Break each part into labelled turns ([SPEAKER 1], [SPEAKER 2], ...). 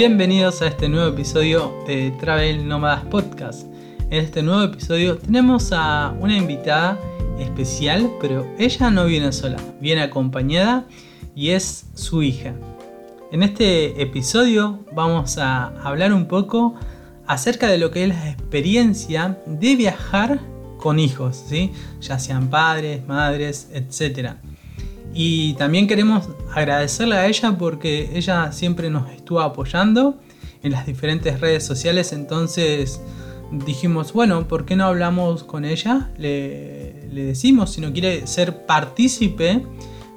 [SPEAKER 1] Bienvenidos a este nuevo episodio de Travel Nomadas Podcast. En este nuevo episodio tenemos a una invitada especial, pero ella no viene sola, viene acompañada y es su hija. En este episodio vamos a hablar un poco acerca de lo que es la experiencia de viajar con hijos, ¿sí? ya sean padres, madres, etc. Y también queremos agradecerle a ella porque ella siempre nos estuvo apoyando en las diferentes redes sociales. Entonces dijimos, bueno, ¿por qué no hablamos con ella? Le, le decimos si no quiere ser partícipe,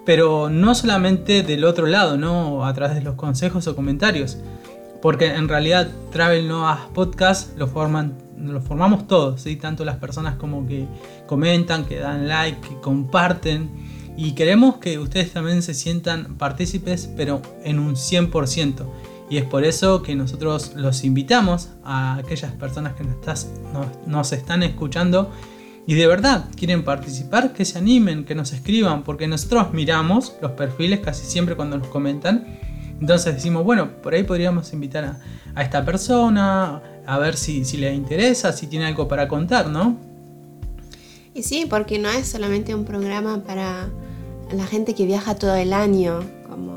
[SPEAKER 1] pero no solamente del otro lado, ¿no? A través de los consejos o comentarios. Porque en realidad Travel Noah's Podcast lo forman lo formamos todos, ¿sí? tanto las personas como que comentan, que dan like, que comparten y queremos que ustedes también se sientan partícipes, pero en un 100%. Y es por eso que nosotros los invitamos a aquellas personas que nos, están escuchando y de verdad quieren participar, que se animen, que nos escriban, porque nosotros miramos los perfiles casi siempre cuando nos comentan. Entonces decimos, bueno, por ahí podríamos invitar a, esta persona, a ver si, si le interesa, si tiene algo para contar, ¿no?
[SPEAKER 2] Y sí, porque no es solamente un programa para la gente que viaja todo el año, como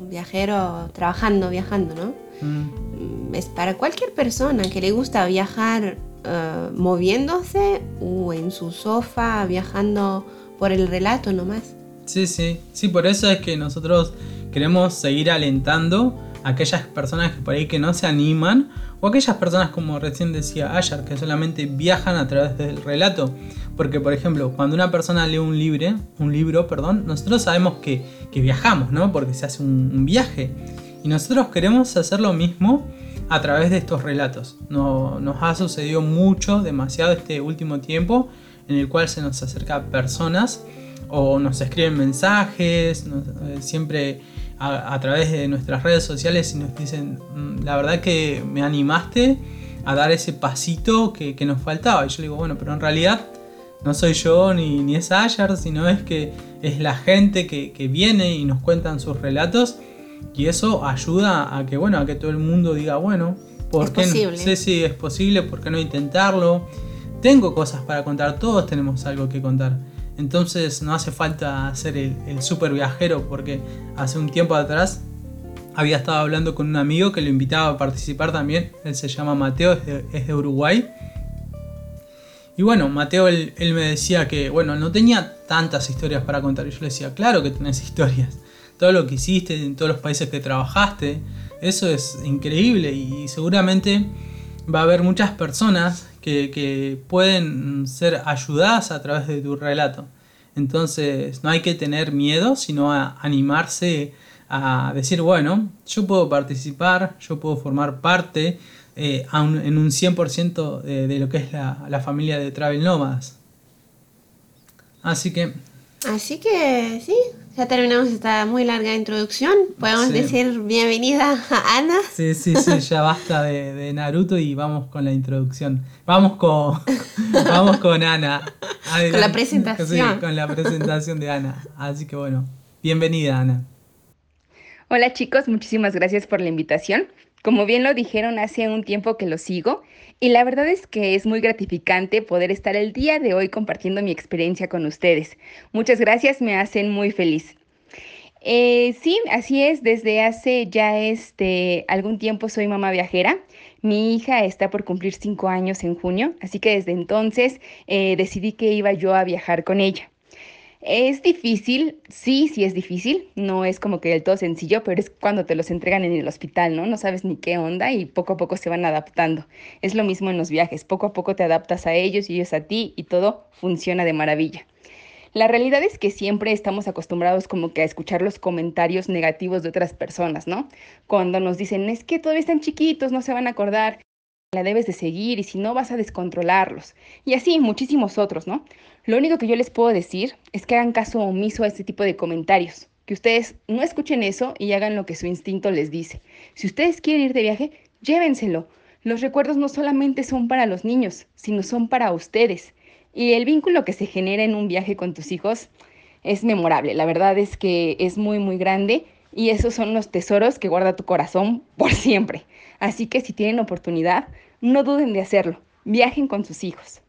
[SPEAKER 2] un viajero trabajando, viajando, ¿no? Mm. Es para cualquier persona que le gusta viajar eh, moviéndose o en su sofá, viajando por el relato nomás.
[SPEAKER 1] Sí, sí, sí, por eso es que nosotros queremos seguir alentando aquellas personas que por ahí que no se animan o aquellas personas como recién decía Ayar que solamente viajan a través del relato. Porque, por ejemplo, cuando una persona lee un, libro, un libro, perdón, nosotros sabemos que, viajamos, ¿no? Porque se hace un, viaje. Y nosotros queremos hacer lo mismo a través de estos relatos. No, nos ha sucedido mucho, demasiado este último tiempo, en el cual se nos acerca personas o nos escriben mensajes, eh, siempre a, través de nuestras redes sociales y nos dicen, mm, la verdad que me animaste a dar ese pasito que, nos faltaba. Y yo digo, bueno, pero en realidad no soy yo ni, ni es Ayer, sino es que es la gente que, viene y nos cuentan sus relatos y eso ayuda a que, bueno, a que todo el mundo diga, bueno, ¿por qué no? sé si es posible, ¿por qué no intentarlo? Tengo cosas para contar, todos tenemos algo que contar. Entonces no hace falta ser el, super viajero porque hace un tiempo atrás había estado hablando con un amigo que lo invitaba a participar también. Él se llama Mateo, es de, Uruguay. Y bueno, Mateo él, me decía que bueno, no tenía tantas historias para contar. Y yo le decía, claro que tenés historias. Todo lo que hiciste en todos los países que trabajaste, eso es increíble y seguramente va a haber muchas personas que, pueden ser ayudadas a través de tu relato. Entonces no hay que tener miedo, sino a animarse a decir, bueno, yo puedo participar, yo puedo formar parte eh, en un 100% de, de, lo que es la, familia de Travel Nomads. Así que...
[SPEAKER 2] Así que sí, ya terminamos esta muy larga introducción. Podemos decir bienvenida a Ana.
[SPEAKER 1] Sí, sí, sí, ya basta de, Naruto y vamos con la introducción. Vamos con, vamos con Ana.
[SPEAKER 2] Con la presentación.
[SPEAKER 1] Sí, con la presentación de Ana. Así que bueno, bienvenida Ana.
[SPEAKER 3] Hola chicos, muchísimas gracias por la invitación. Como bien lo dijeron, hace un tiempo que lo sigo y la verdad es que es muy gratificante poder estar el día de hoy compartiendo mi experiencia con ustedes. Muchas gracias, me hacen muy feliz. Eh, sí, así es, desde hace ya este, algún tiempo soy mamá viajera. Mi hija está por cumplir cinco años en junio, así que desde entonces eh, decidí que iba yo a viajar con ella. Es difícil, sí, sí es difícil, no es como que del todo sencillo, pero es cuando te los entregan en el hospital, ¿no? No sabes ni qué onda y poco a poco se van adaptando. Es lo mismo en los viajes, poco a poco te adaptas a ellos y ellos a ti y todo funciona de maravilla. La realidad es que siempre estamos acostumbrados como que a escuchar los comentarios negativos de otras personas, ¿no? Cuando nos dicen, es que todavía están chiquitos, no se van a acordar, la debes de seguir y si no vas a descontrolarlos. Y así muchísimos otros, ¿no? Lo único que yo les puedo decir es que hagan caso omiso a este tipo de comentarios, que ustedes no escuchen eso y hagan lo que su instinto les dice. Si ustedes quieren ir de viaje, llévenselo. Los recuerdos no solamente son para los niños, sino son para ustedes. Y el vínculo que se genera en un viaje con tus hijos es memorable. La verdad es que es muy, muy grande Y esos son los tesoros que guarda tu corazón por siempre. Así que si tienen oportunidad, no duden de hacerlo. Viajen con sus hijos.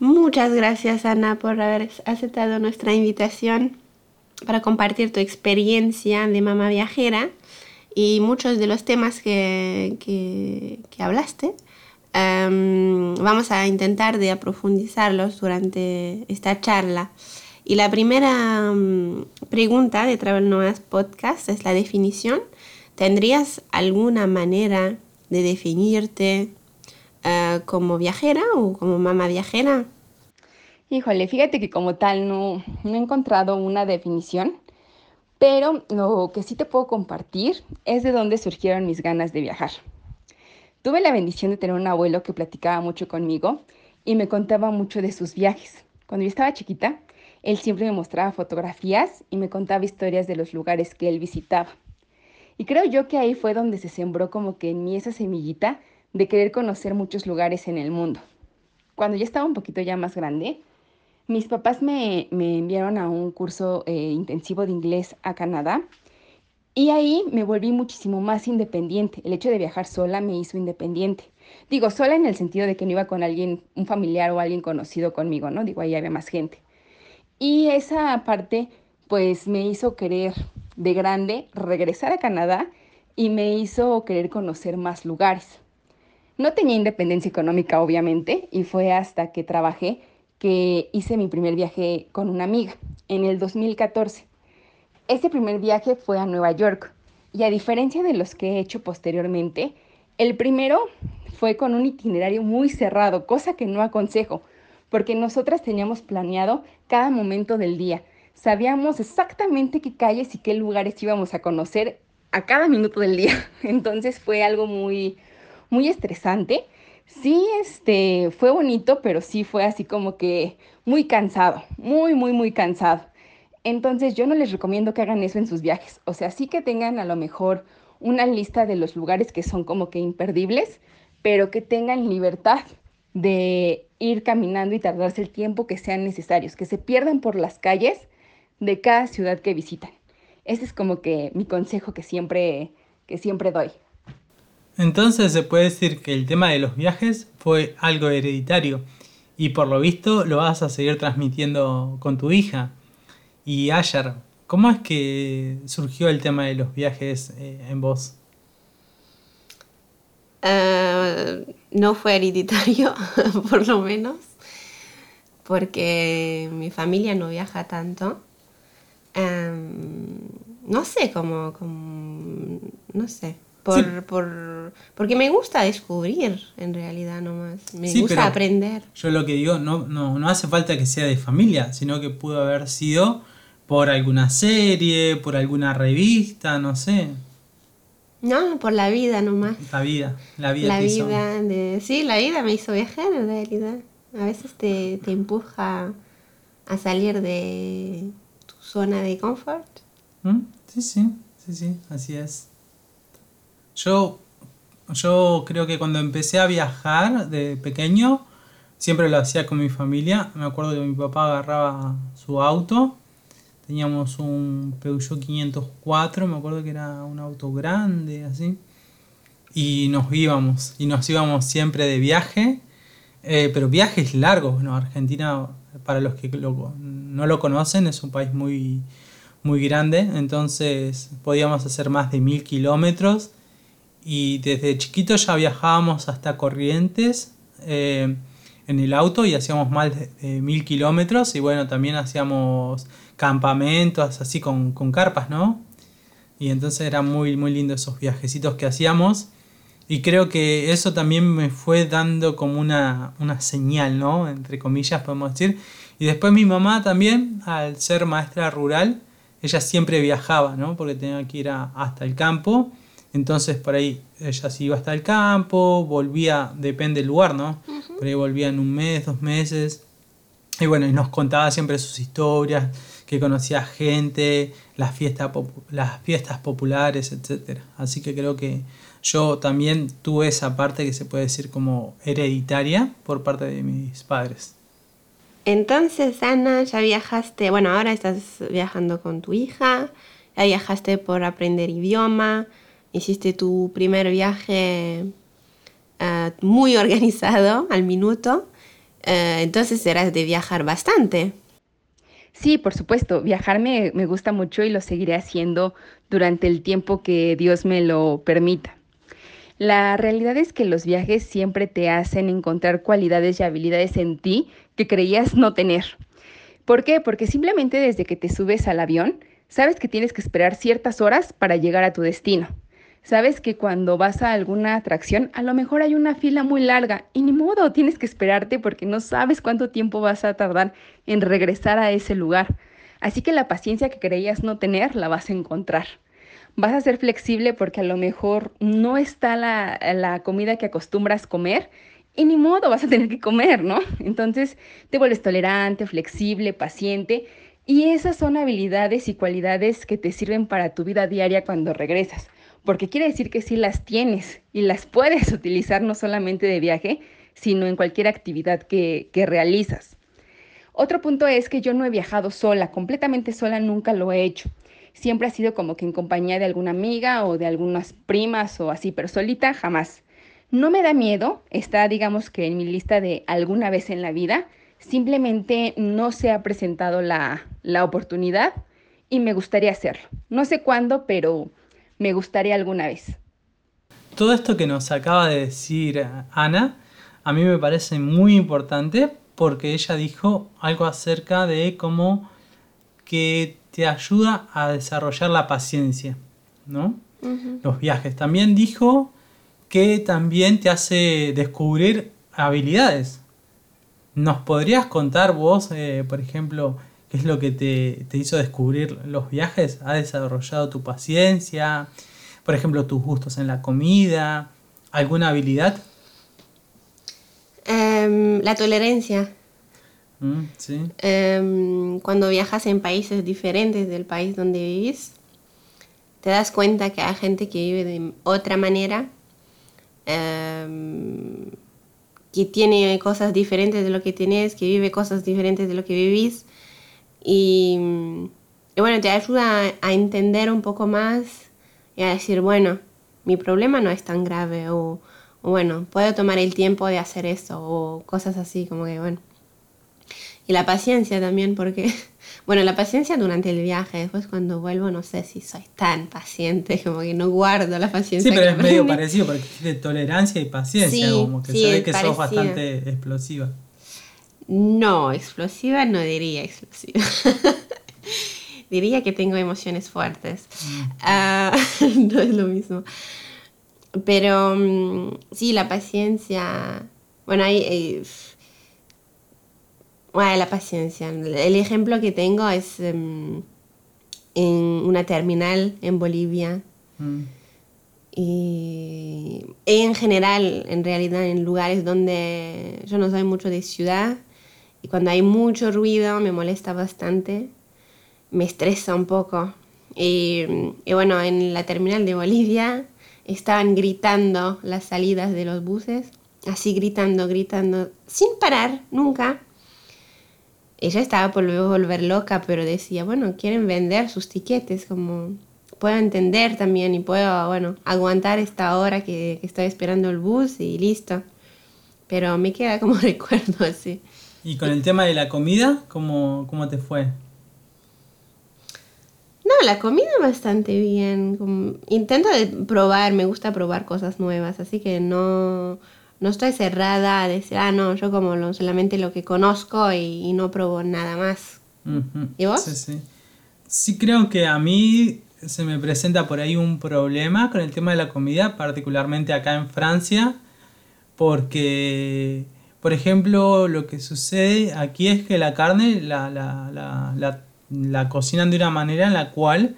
[SPEAKER 2] Muchas gracias Ana por haber aceptado nuestra invitación para compartir tu experiencia de mamá viajera y muchos de los temas que, que, hablaste. Vamos a intentar de profundizarlos durante esta charla. Y la primera pregunta de Travel Nomads Podcast es la definición. ¿Tendrías alguna manera de definirte eh, como viajera o como mamá viajera?
[SPEAKER 3] Híjole, fíjate que como tal no, no he encontrado una definición, pero lo que sí te puedo compartir es de dónde surgieron mis ganas de viajar. Tuve la bendición de tener un abuelo que platicaba mucho conmigo y me contaba mucho de sus viajes. Cuando yo estaba chiquita, él siempre me mostraba fotografías y me contaba historias de los lugares que él visitaba. Y creo yo que ahí fue donde se sembró como que en mí esa semillita de querer conocer muchos lugares en el mundo. Cuando ya estaba un poquito ya más grande, mis papás me, enviaron a un curso eh, intensivo de inglés a Canadá y ahí me volví muchísimo más independiente. El hecho de viajar sola me hizo independiente. Digo, sola en el sentido de que no iba con alguien, un familiar o alguien conocido conmigo, ¿no? Digo, ahí había más gente. Y esa parte, pues me hizo querer de grande regresar a Canadá y me hizo querer conocer más lugares. No tenía independencia económica, obviamente, y fue hasta que trabajé que hice mi primer viaje con una amiga en el 2014. Ese primer viaje fue a Nueva York y a diferencia de los que he hecho posteriormente, el primero fue con un itinerario muy cerrado, cosa que no aconsejo, porque nosotras teníamos planeado cada momento del día. Sabíamos exactamente qué calles y qué lugares íbamos a conocer a cada minuto del día. Entonces fue algo muy, muy estresante. Sí, este, fue bonito, pero sí fue así como que muy cansado, muy, muy, muy cansado. Entonces yo no les recomiendo que hagan eso en sus viajes. O sea, sí que tengan a lo mejor una lista de los lugares que son como que imperdibles, pero que tengan libertad de ir caminando y tardarse el tiempo que sean necesarios, que se pierdan por las calles de cada ciudad que visitan. Ese es como que mi consejo que siempre, que siempre doy.
[SPEAKER 1] Entonces se puede decir que el tema de los viajes fue algo hereditario y por lo visto lo vas a seguir transmitiendo con tu hija. Y Ayar, ¿cómo es que surgió el tema de los viajes eh, en vos?
[SPEAKER 2] Eh, no fue hereditario, por lo menos, porque mi familia no viaja tanto. Em, no sé cómo, no sé, por, por, porque me gusta descubrir en realidad nomás, me gusta aprender.
[SPEAKER 1] Yo lo que digo, no, no, no hace falta que sea de familia, sino que pudo haber sido por alguna serie, por alguna revista, no sé.
[SPEAKER 2] No, por la vida nomás.
[SPEAKER 1] La vida, la vida.
[SPEAKER 2] La vida, de, sí, la vida me hizo viajar en realidad. A veces te, te empuja a salir de tu zona de confort.
[SPEAKER 1] ¿Mm? Sí, sí, sí, sí, así es. Yo, yo creo que cuando empecé a viajar de pequeño, siempre lo hacía con mi familia. Me acuerdo que mi papá agarraba su auto Teníamos un Peugeot 504, me acuerdo que era un auto grande, así. Y nos íbamos, y nos íbamos siempre de viaje, eh, pero viajes largos. ¿no? Argentina, para los que no lo conocen, es un país muy, muy grande, entonces podíamos hacer más de mil kilómetros. Y desde chiquito ya viajábamos hasta Corrientes eh, en el auto y hacíamos más de mil kilómetros. Y bueno, también hacíamos campamentos así con, carpas, ¿no? Y entonces eran muy, muy lindos esos viajecitos que hacíamos. Y creo que eso también me fue dando como una, una señal, ¿no? Entre comillas, podemos decir. Y después mi mamá también, al ser maestra rural, ella siempre viajaba, ¿no? Porque tenía que ir hasta el campo. Entonces por ahí ella se iba hasta el campo, volvía, depende del lugar, ¿no? Por ahí volvía en un mes, dos meses. Y bueno, y nos contaba siempre sus historias, que conocía gente, las, fiestas las fiestas populares, etc. Así que creo que yo también tuve esa parte que se puede decir como hereditaria por parte de mis padres.
[SPEAKER 2] Entonces, Ana, ya viajaste, bueno, ahora estás viajando con tu hija ya viajaste por aprender idioma, hiciste tu primer viaje eh, muy organizado al minuto, eh, entonces serás de viajar bastante.
[SPEAKER 3] Sí, por supuesto, viajar me, me gusta mucho y lo seguiré haciendo durante el tiempo que Dios me lo permita. La realidad es que los viajes siempre te hacen encontrar cualidades y habilidades en ti que creías no tener. ¿Por qué? Porque simplemente desde que te subes al avión, sabes que tienes que esperar ciertas horas para llegar a tu destino. Sabes que cuando vas a alguna atracción, a lo mejor hay una fila muy larga y ni modo, tienes que esperarte porque no sabes cuánto tiempo vas a tardar en regresar a ese lugar. Así que la paciencia que creías no tener la vas a encontrar vas a ser flexible porque a lo mejor no está la, comida que acostumbras comer y ni modo vas a tener que comer, ¿no? Entonces te vuelves tolerante, flexible, paciente y esas son habilidades y cualidades que te sirven para tu vida diaria cuando regresas, porque quiere decir que sí las tienes y las puedes utilizar no solamente de viaje, sino en cualquier actividad que, que realizas. Otro punto es que yo no he viajado sola, completamente sola nunca lo he hecho siempre ha sido como que en compañía de alguna amiga o de algunas primas o así, pero solita jamás. No me da miedo, está digamos que en mi lista de alguna vez en la vida, simplemente no se ha presentado la, la oportunidad y me gustaría hacerlo. No sé cuándo, pero me gustaría alguna vez.
[SPEAKER 1] Todo esto que nos acaba de decir Ana, a mí me parece muy importante porque ella dijo algo acerca de cómo que te ayuda a desarrollar la paciencia, ¿no? Los viajes. También dijo que también te hace descubrir habilidades. ¿Nos podrías contar vos, eh, por ejemplo, qué es lo que te, te, hizo descubrir los viajes? ¿Ha desarrollado tu paciencia? Por ejemplo, tus gustos en la comida, alguna habilidad?
[SPEAKER 2] Em, la tolerancia.
[SPEAKER 1] Mm,
[SPEAKER 2] em, cuando viajas en países diferentes del país donde vivís, te das cuenta que hay gente que vive de otra manera, em, que tiene cosas diferentes de lo que tienes, que vive cosas diferentes de lo que vivís. Y, bueno, te ayuda a, entender un poco más y a decir, bueno, mi problema no es tan grave o, o bueno, puedo tomar el tiempo de hacer eso o cosas así, como que bueno. Y la paciencia también, porque, bueno, la paciencia durante el viaje, después cuando vuelvo no sé si soy tan paciente, como que no guardo la paciencia.
[SPEAKER 1] Sí, pero es medio parecido, porque de tolerancia y paciencia, como que ve que sos bastante explosiva.
[SPEAKER 2] No, explosiva no diría explosiva. diría que tengo emociones fuertes. Ah, no es lo mismo. Pero mm, sí, la paciencia. Bueno, hay. Bueno, la paciencia. El ejemplo que tengo es em, en una terminal en Bolivia. Mm. Y, en general, en realidad, en lugares donde yo no soy mucho de ciudad y cuando hay mucho ruido me molesta bastante, me estresa un poco. Y, bueno, en la terminal de Bolivia estaban gritando las salidas de los buses, así gritando, gritando, sin parar, nunca ella estaba por volver loca, pero decía, bueno, quieren vender sus tiquetes, como puedo entender también y puedo, bueno, aguantar esta hora que, estoy esperando el bus y listo. Pero me queda como recuerdo así.
[SPEAKER 1] ¿Y con el tema de la comida, cómo, cómo te fue?
[SPEAKER 2] No, la comida bastante bien. intento probar, me gusta probar cosas nuevas, así que no, no estoy cerrada a decir, ah, no, yo como solamente lo que conozco y, no probo nada más. ¿Y vos?
[SPEAKER 1] Sí, sí. Sí, creo que a mí se me presenta por ahí un problema con el tema de la comida, particularmente acá en Francia, porque, por ejemplo, lo que sucede aquí es que la carne la, la, la, la cocinan de una manera en la cual,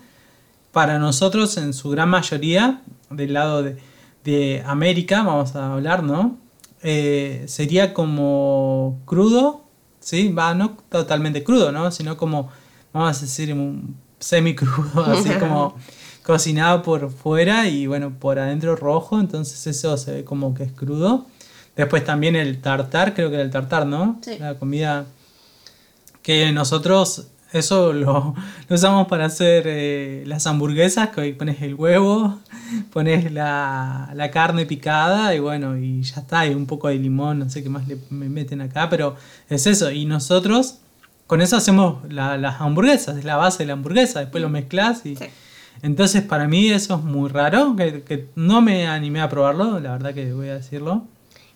[SPEAKER 1] para nosotros, en su gran mayoría, del lado de de América, vamos a hablar, ¿no? Eh, sería como crudo, ¿sí? Va, no totalmente crudo, ¿no? Sino como, vamos a decir, semi crudo, así como cocinado por fuera y bueno, por adentro rojo, entonces eso se ve como que es crudo. Después también el tartar, creo que era el tartar, ¿no? Sí. La comida que nosotros Eso lo, usamos para hacer eh, las hamburguesas, que pones el huevo, pones la, carne picada y bueno, y ya está, y un poco de limón, no sé qué más le me meten acá, pero es eso. Y nosotros con eso hacemos las hamburguesas, es la base de la hamburguesa, después lo mezclas y... Entonces para mí eso es muy raro, que, que no me animé a probarlo, la verdad que voy a decirlo.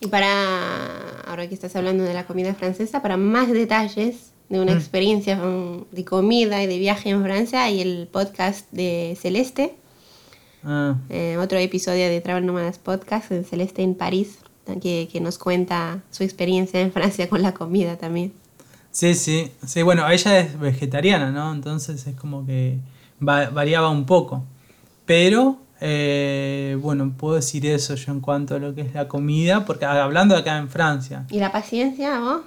[SPEAKER 2] Y para, ahora que estás hablando de la comida francesa, para más detalles de una mm. experiencia de comida y de viaje en Francia, hay el podcast de Celeste. Ah. Eh, otro episodio de Travel Nomadas Podcast en Celeste en París, que, que, nos cuenta su experiencia en Francia con la comida también.
[SPEAKER 1] Sí, sí, sí, bueno, ella es vegetariana, ¿no? Entonces es como que variaba un poco. Pero eh, bueno, puedo decir eso yo en cuanto a lo que es la comida, porque hablando acá en Francia.
[SPEAKER 2] ¿Y la paciencia vos?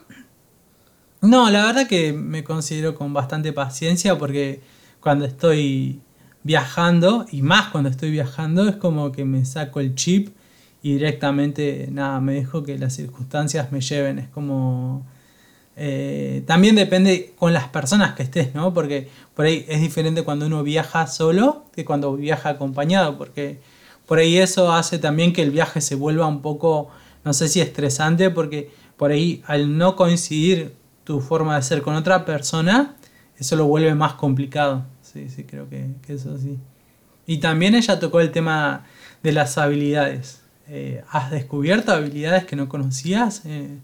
[SPEAKER 1] No, la verdad que me considero con bastante paciencia porque cuando estoy viajando, y más cuando estoy viajando, es como que me saco el chip y directamente, nada, me dejo que las circunstancias me lleven. Es como eh, también depende con las personas que estés, ¿no? Porque por ahí es diferente cuando uno viaja solo que cuando viaja acompañado, porque por ahí eso hace también que el viaje se vuelva un poco, no sé si estresante, porque por ahí al no coincidir tu forma de ser con otra persona, eso lo vuelve más complicado. Sí, sí, creo que, eso sí. Y también ella tocó el tema de las habilidades. Eh, ¿Has descubierto habilidades que no conocías? Eh,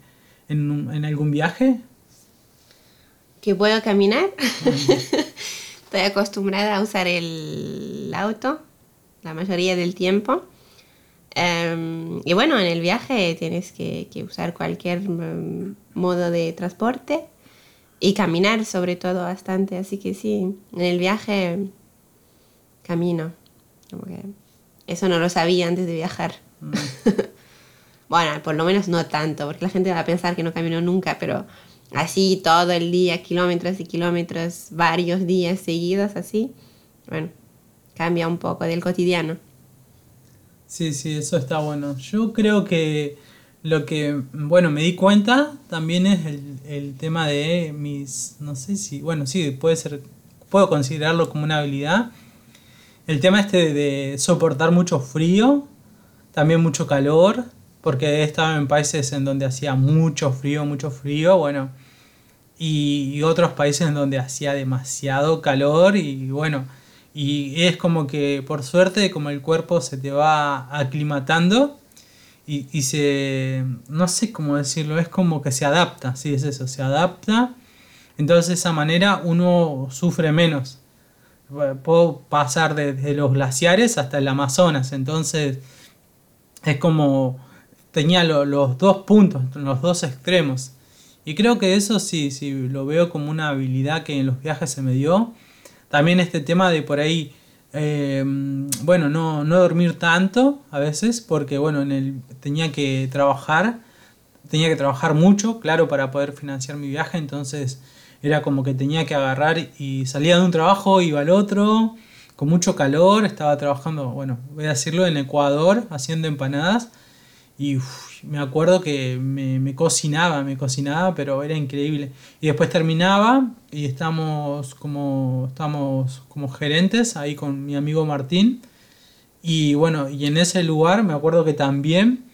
[SPEAKER 1] en, algún viaje?
[SPEAKER 2] Que puedo caminar. Estoy acostumbrada a usar el auto la mayoría del tiempo. Em, y bueno, en el viaje tienes que, usar cualquier mm, modo de transporte y caminar sobre todo bastante. Así que sí, en el viaje camino. eso no lo sabía antes de viajar. Mm. Bueno, por lo menos no tanto, porque la gente va a pensar que no caminó nunca, pero así todo el día, kilómetros y kilómetros, varios días seguidos así, bueno, cambia un poco del cotidiano.
[SPEAKER 1] Sí, sí, eso está bueno. Yo creo que lo que, bueno, me di cuenta también es el, tema de mis, no sé si, bueno, sí, puede ser, puedo considerarlo como una habilidad. El tema este de soportar mucho frío, también mucho calor, porque he estado en países en donde hacía mucho frío, mucho frío, bueno, y, otros países en donde hacía demasiado calor y bueno, y es como que por suerte como el cuerpo se te va aclimatando y, se, no sé cómo decirlo, es como que se adapta, sí es eso, se adapta, entonces de esa manera uno sufre menos. Puedo pasar desde los glaciares hasta el Amazonas, entonces es como tenía los dos puntos, los dos extremos. Y creo que eso sí, sí, lo veo como una habilidad que en los viajes se me dio. También este tema de por ahí, em, bueno, no, no, dormir tanto a veces, porque bueno, en el, tenía que trabajar, tenía que trabajar mucho, claro, para poder financiar mi viaje, entonces era como que tenía que agarrar y salía de un trabajo, iba al otro, con mucho calor, estaba trabajando, bueno, voy a decirlo, en Ecuador, haciendo empanadas y me acuerdo que me, cocinaba, me cocinaba, pero era increíble. Y después terminaba y estamos como, estamos como gerentes ahí con mi amigo Martín. Y bueno, y en ese lugar me acuerdo que también,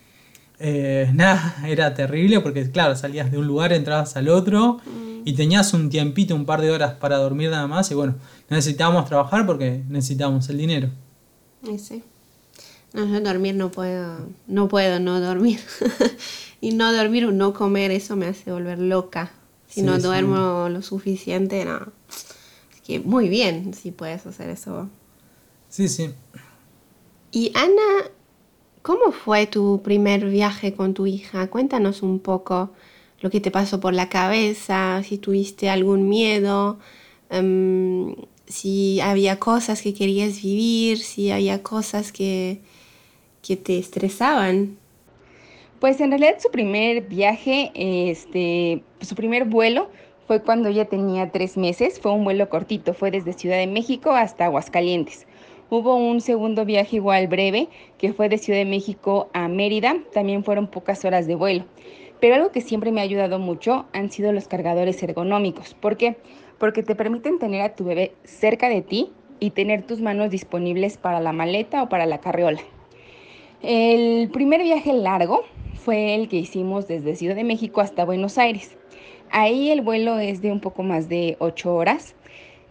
[SPEAKER 1] eh, nada, era terrible porque claro, salías de un lugar, entrabas al otro mm. y tenías un tiempito, un par de horas para dormir nada más. Y bueno, necesitábamos trabajar porque necesitábamos el dinero.
[SPEAKER 2] Sí. No, yo dormir no puedo, no puedo no dormir. y no dormir o no comer, eso me hace volver loca. Si no duermo lo suficiente, no. Es que muy bien si puedes hacer eso.
[SPEAKER 1] Sí, sí.
[SPEAKER 2] Y Ana, ¿cómo fue tu primer viaje con tu hija? Cuéntanos un poco lo que te pasó por la cabeza, si tuviste algún miedo, em, si había cosas que querías vivir, si había cosas que, que te estresaban?
[SPEAKER 3] Pues en realidad su primer viaje, este, su primer vuelo fue cuando ella tenía tres meses. Fue un vuelo cortito, fue desde Ciudad de México hasta Aguascalientes. Hubo un segundo viaje igual breve, que fue de Ciudad de México a Mérida. También fueron pocas horas de vuelo. Pero algo que siempre me ha ayudado mucho han sido los cargadores ergonómicos. ¿Por qué? porque te permiten tener a tu bebé cerca de ti y tener tus manos disponibles para la maleta o para la carriola. El primer viaje largo fue el que hicimos desde Ciudad de México hasta Buenos Aires. Ahí el vuelo es de un poco más de 8 horas,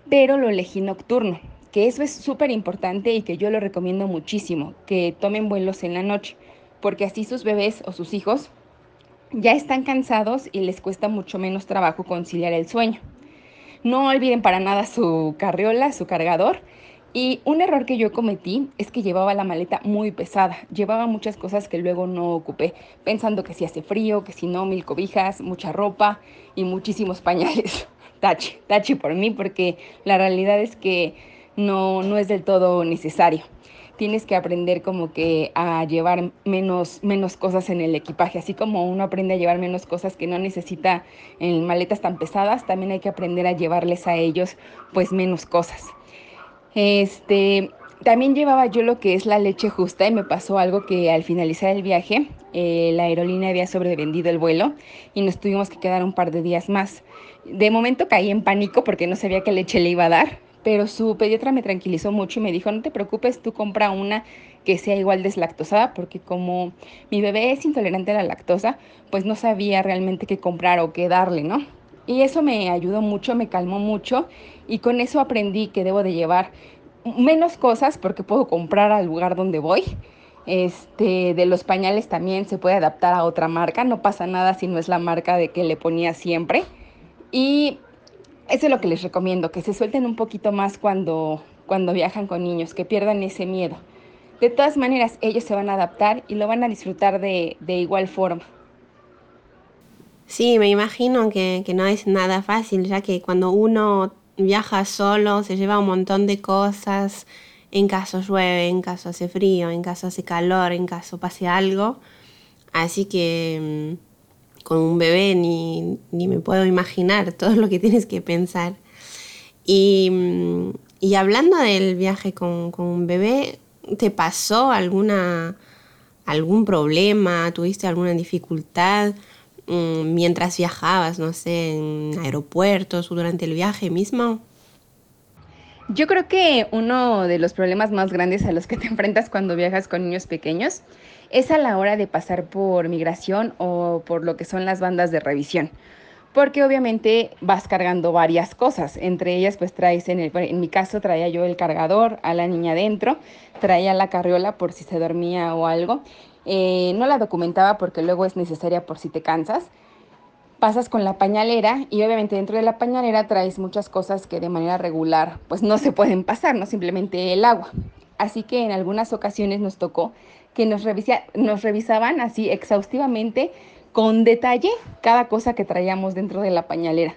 [SPEAKER 3] pero lo elegí nocturno, que eso es súper importante y que yo lo recomiendo muchísimo, que tomen vuelos en la noche, porque así sus bebés o sus hijos ya están cansados y les cuesta mucho menos trabajo conciliar el sueño. No olviden para nada su carriola, su cargador. Y un error que yo cometí es que llevaba la maleta muy pesada. Llevaba muchas cosas que luego no ocupé, pensando que si hace frío, que si no, mil cobijas, mucha ropa y muchísimos pañales. tache, tache por mí, porque la realidad es que no, no es del todo necesario tienes que aprender como que a llevar menos, menos cosas en el equipaje, así como uno aprende a llevar menos cosas que no necesita en maletas tan pesadas, también hay que aprender a llevarles a ellos pues menos cosas. Este, también llevaba yo lo que es la leche justa y me pasó algo que al finalizar el viaje eh, la aerolínea había sobrevendido el vuelo y nos tuvimos que quedar un par de días más. De momento caí en pánico porque no sabía qué leche le iba a dar, pero su pediatra me tranquilizó mucho y me dijo, no te preocupes, tú compra una que sea igual deslactosada, porque como mi bebé es intolerante a la lactosa, pues no sabía realmente qué comprar o qué darle, ¿no? Y eso me ayudó mucho, me calmó mucho y con eso aprendí que debo de llevar menos cosas porque puedo comprar al lugar donde voy. Este, de los pañales también se puede adaptar a otra marca, no pasa nada si no es la marca de que le ponía siempre. Y eso es lo que les recomiendo, que se suelten un poquito más cuando, cuando viajan con niños, que pierdan ese miedo. De todas maneras, ellos se van a adaptar y lo van a disfrutar de, igual forma.
[SPEAKER 2] Sí, me imagino que, que, no es nada fácil, ya que cuando uno viaja solo se lleva un montón de cosas, en caso llueve, en caso hace frío, en caso hace calor, en caso pase algo. Así que mm, con un bebé ni, me puedo imaginar todo lo que tienes que pensar. Y, mm, y hablando del viaje con, un bebé, ¿te pasó alguna, algún problema? ¿Tuviste alguna dificultad mm, mientras viajabas, no sé, en aeropuertos o durante el viaje mismo?
[SPEAKER 3] Yo creo que uno de los problemas más grandes a los que te enfrentas cuando viajas con niños pequeños es a la hora de pasar por migración o por lo que son las bandas de revisión. Porque obviamente vas cargando varias cosas, entre ellas pues traes, en, en mi caso traía yo el cargador, a la niña dentro, traía la carriola por si se dormía o algo. Eh, no la documentaba porque luego es necesaria por si te cansas. Pasas con la pañalera y obviamente dentro de la pañalera traes muchas cosas que de manera regular pues no se pueden pasar, no simplemente el agua. Así que en algunas ocasiones nos tocó que nos, nos revisaban así exhaustivamente, con detalle, cada cosa que traíamos dentro de la pañalera.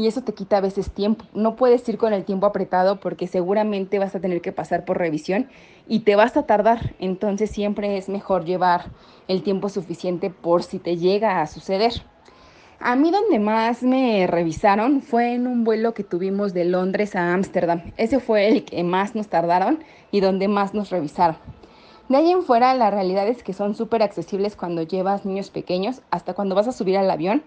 [SPEAKER 3] Y eso te quita a veces tiempo. No puedes ir con el tiempo apretado porque seguramente vas a tener que pasar por revisión y te vas a tardar. Entonces siempre es mejor llevar el tiempo suficiente por si te llega a suceder. A mí donde más me revisaron fue en un vuelo que tuvimos de Londres a Ámsterdam. Ese fue el que más nos tardaron y donde más nos revisaron. De ahí en fuera, la realidad es que son súper accesibles cuando llevas niños pequeños, hasta cuando vas a subir al avión.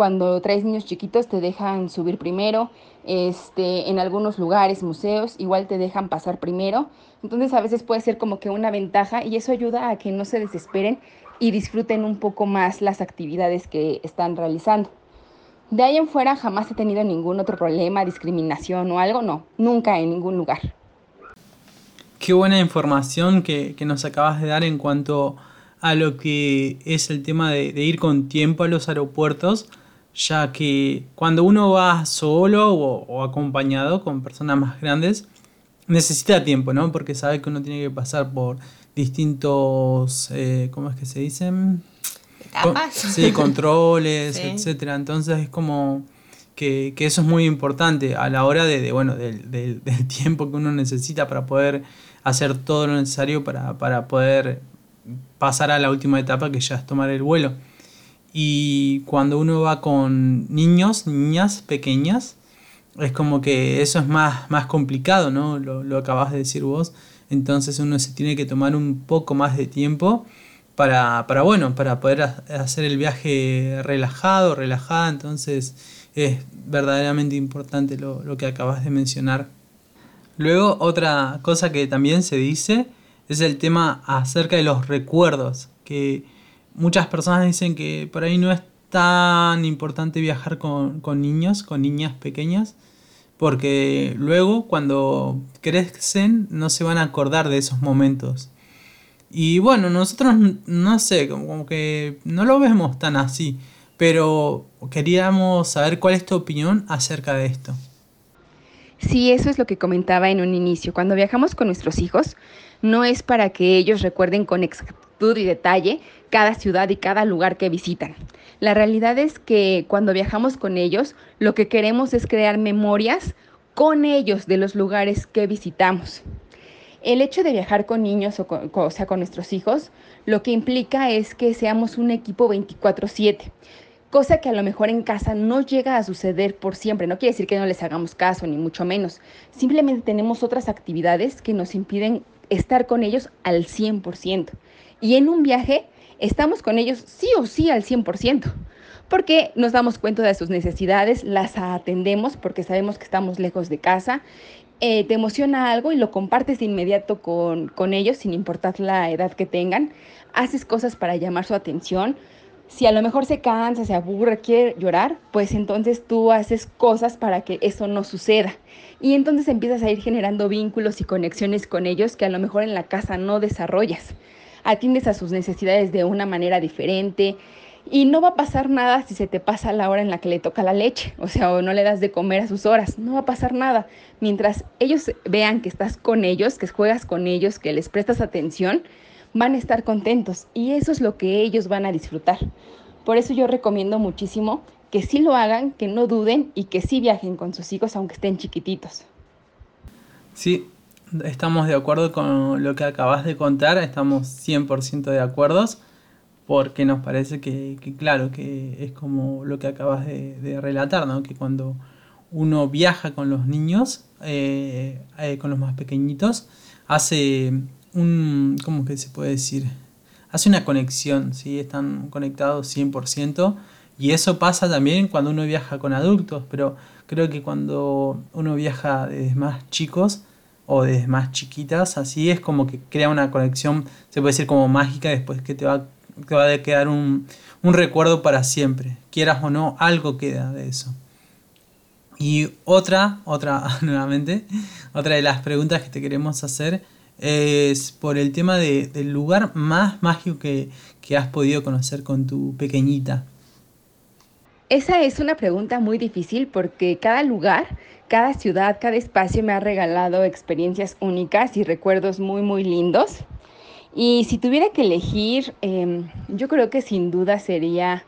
[SPEAKER 3] Cuando traes niños chiquitos te dejan subir primero, este, en algunos lugares, museos, igual te dejan pasar primero. Entonces a veces puede ser como que una ventaja y eso ayuda a que no se desesperen y disfruten un poco más las actividades que están realizando. De ahí en fuera jamás he tenido ningún otro problema, discriminación o algo, no, nunca en ningún lugar.
[SPEAKER 1] Qué buena información que, nos acabas de dar en cuanto a lo que es el tema de, ir con tiempo a los aeropuertos, ya que cuando uno va solo o, acompañado con personas más grandes, necesita tiempo, ¿no? Porque sabe que uno tiene que pasar por distintos, eh, ¿cómo es que se dicen? sí, controles, etcétera. Entonces es como que, eso es muy importante a la hora de, bueno, del, tiempo que uno necesita para poder hacer todo lo necesario para, para poder pasar a la última etapa que ya es tomar el vuelo. Y cuando uno va con niños, niñas pequeñas, es como que eso es más, más complicado, ¿no? Lo, lo acabas de decir vos. Entonces uno se tiene que tomar un poco más de tiempo para, para bueno, para poder hacer el viaje relajado, relajada. Entonces es verdaderamente importante lo, lo que acabas de mencionar. Luego, otra cosa que también se dice es el tema acerca de los recuerdos, que muchas personas dicen que por ahí no es tan importante viajar con, niños, con niñas pequeñas, porque luego cuando crecen no se van a acordar de esos momentos. Y bueno, nosotros no sé, como, que no lo vemos tan así, pero queríamos saber cuál es tu opinión acerca de esto.
[SPEAKER 3] Sí, eso es lo que comentaba en un inicio. Cuando viajamos con nuestros hijos, no es para que ellos recuerden con y detalle cada ciudad y cada lugar que visitan. La realidad es que cuando viajamos con ellos, lo que queremos es crear memorias con ellos de los lugares que visitamos. El hecho de viajar con niños o, o sea, con nuestros hijos, lo que implica es que seamos un equipo 24/7 cosa que a lo mejor en casa no llega a suceder por siempre. No quiere decir que no les hagamos caso, ni mucho menos. Simplemente tenemos otras actividades que nos impiden estar con ellos al 100%. Y en un viaje estamos con ellos sí o sí al 100%, porque nos damos cuenta de sus necesidades, las atendemos porque sabemos que estamos lejos de casa, eh, te emociona algo y lo compartes de inmediato con, con ellos sin importar la edad que tengan, haces cosas para llamar su atención. Si a lo mejor se cansa, se aburre, quiere llorar, pues entonces tú haces cosas para que eso no suceda. Y entonces empiezas a ir generando vínculos y conexiones con ellos que a lo mejor en la casa no desarrollas atiendes a sus necesidades de una manera diferente y no va a pasar nada si se te pasa la hora en la que le toca la leche, o sea, o no le das de comer a sus horas, no va a pasar nada. Mientras ellos vean que estás con ellos, que juegas con ellos, que les prestas atención, van a estar contentos y eso es lo que ellos van a disfrutar. Por eso yo recomiendo muchísimo que sí lo hagan, que no duden y que sí viajen con sus hijos aunque estén chiquititos.
[SPEAKER 1] Sí, estamos de acuerdo con lo que acabas de contar, estamos 100% de acuerdo, porque nos parece que, claro, que es como lo que acabas de, relatar, ¿no? que cuando uno viaja con los niños, eh, eh, con los más pequeñitos, hace un, ¿cómo que se puede decir? Hace una conexión, ¿sí? están conectados 100%. Y eso pasa también cuando uno viaja con adultos, pero creo que cuando uno viaja desde más chicos, o desde más chiquitas, así es como que crea una conexión, se puede decir como mágica, después que te va, te va a quedar un, un recuerdo para siempre, quieras o no, algo queda de eso. Y otra, otra, nuevamente, otra de las preguntas que te queremos hacer es por el tema de, del lugar más mágico que, que has podido conocer con tu pequeñita.
[SPEAKER 3] Esa es una pregunta muy difícil porque cada lugar cada ciudad, cada espacio me ha regalado experiencias únicas y recuerdos muy, muy lindos. Y si tuviera que elegir, em, yo creo que sin duda sería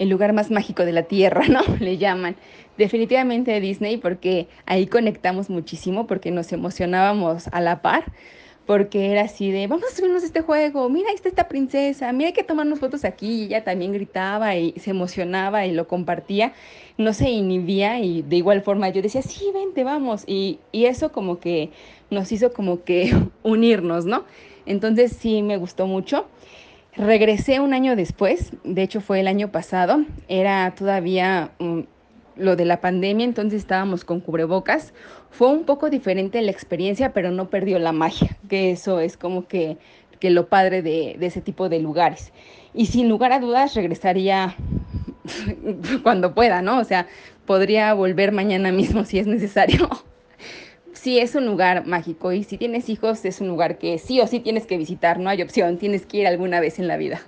[SPEAKER 3] el lugar más mágico de la Tierra, ¿no? Le llaman. Definitivamente Disney porque ahí conectamos muchísimo, porque nos emocionábamos a la par porque era así de, vamos a subirnos este juego, mira, ahí está esta princesa, mira, hay que tomarnos fotos aquí, y ella también gritaba y se emocionaba y lo compartía, no se inhibía y de igual forma yo decía, sí, vente, vamos, y, y eso como que nos hizo como que unirnos, ¿no? Entonces sí me gustó mucho. Regresé un año después, de hecho fue el año pasado, era todavía lo de la pandemia, entonces estábamos con cubrebocas. Fue un poco diferente la experiencia, pero no perdió la magia, que eso es como que, que lo padre de, ese tipo de lugares. Y sin lugar a dudas regresaría cuando pueda, ¿no? O sea, podría volver mañana mismo si es necesario. sí, es un lugar mágico y si tienes hijos es un lugar que sí o sí tienes que visitar, no hay opción, tienes que ir alguna vez en la vida.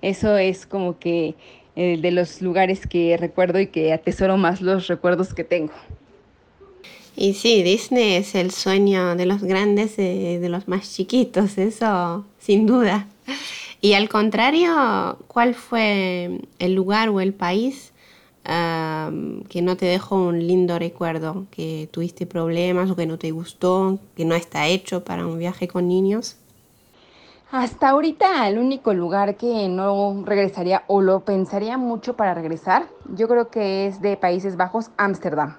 [SPEAKER 3] Eso es como que eh, de los lugares que recuerdo y que atesoro más los recuerdos que tengo.
[SPEAKER 2] Y sí, Disney es el sueño de los grandes y de los más chiquitos, eso sin duda. Y al contrario, ¿cuál fue el lugar o el país que no te dejó un lindo recuerdo? ¿Que tuviste problemas o que no te gustó, que no está hecho para un viaje con niños?
[SPEAKER 3] Hasta ahorita el único lugar que no regresaría o lo pensaría mucho para regresar, yo creo que es de Países Bajos, Ámsterdam.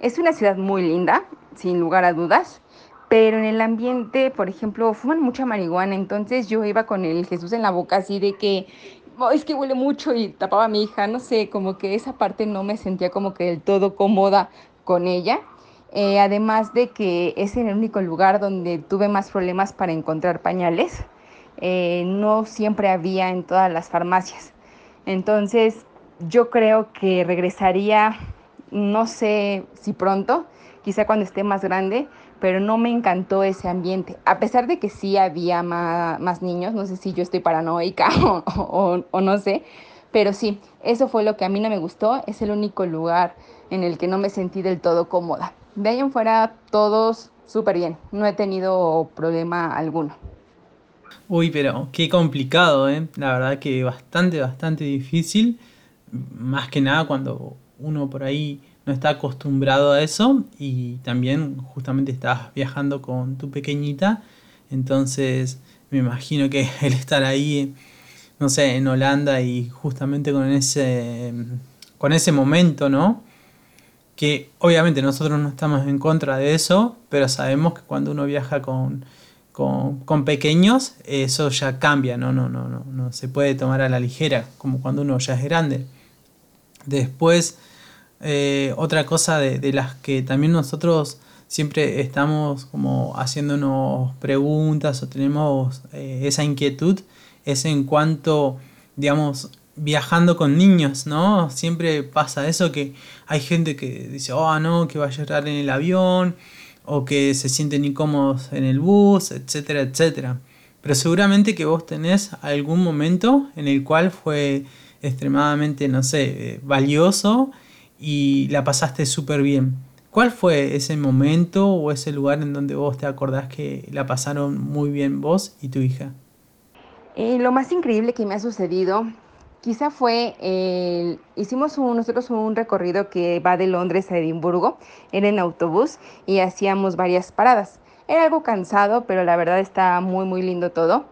[SPEAKER 3] Es una ciudad muy linda, sin lugar a dudas, pero en el ambiente, por ejemplo, fuman mucha marihuana, entonces yo iba con el Jesús en la boca así de que es que huele mucho y tapaba a mi hija, no sé, como que esa parte no me sentía como que del todo cómoda con ella. Eh, además de que es el único lugar donde tuve más problemas para encontrar pañales. Eh, no siempre había en todas las farmacias. Entonces yo creo que regresaría, no sé si pronto, quizá cuando esté más grande, pero no me encantó ese ambiente. A pesar de que sí había más, niños, no sé si yo estoy paranoica o, o, no sé, pero sí, eso fue lo que a mí no me gustó. Es el único lugar en el que no me sentí del todo cómoda. De ahí en fuera, todos súper bien. No he tenido problema alguno.
[SPEAKER 1] Uy, pero qué complicado, ¿eh? La verdad que bastante, bastante difícil. Más que nada cuando uno por ahí no está acostumbrado a eso y también justamente estás viajando con tu pequeñita. Entonces me imagino que el estar ahí, no sé, en Holanda y justamente con ese, con ese momento, ¿no? Que obviamente nosotros no estamos en contra de eso, pero sabemos que cuando uno viaja con con, pequeños, eso ya cambia, ¿no? No, no, no, no se puede tomar a la ligera, como cuando uno ya es grande. Después, eh, otra cosa de, las que también nosotros siempre estamos como haciéndonos preguntas o tenemos eh, esa inquietud es en cuanto, digamos, viajando con niños, ¿no? Siempre pasa eso que hay gente que dice, oh, no, que va a llorar en el avión, o que se sienten incómodos en el bus, etcétera, etcétera. Pero seguramente que vos tenés algún momento en el cual fue extremadamente, no sé, eh, valioso y la pasaste súper bien. ¿Cuál fue ese momento o ese lugar en donde vos te acordás que la pasaron muy bien vos y tu hija?
[SPEAKER 3] Eh, lo más increíble que me ha sucedido Quizá fue, el, hicimos nosotros un recorrido que va de Londres a Edimburgo, era en autobús y hacíamos varias paradas. Era algo cansado, pero la verdad está muy, muy lindo todo.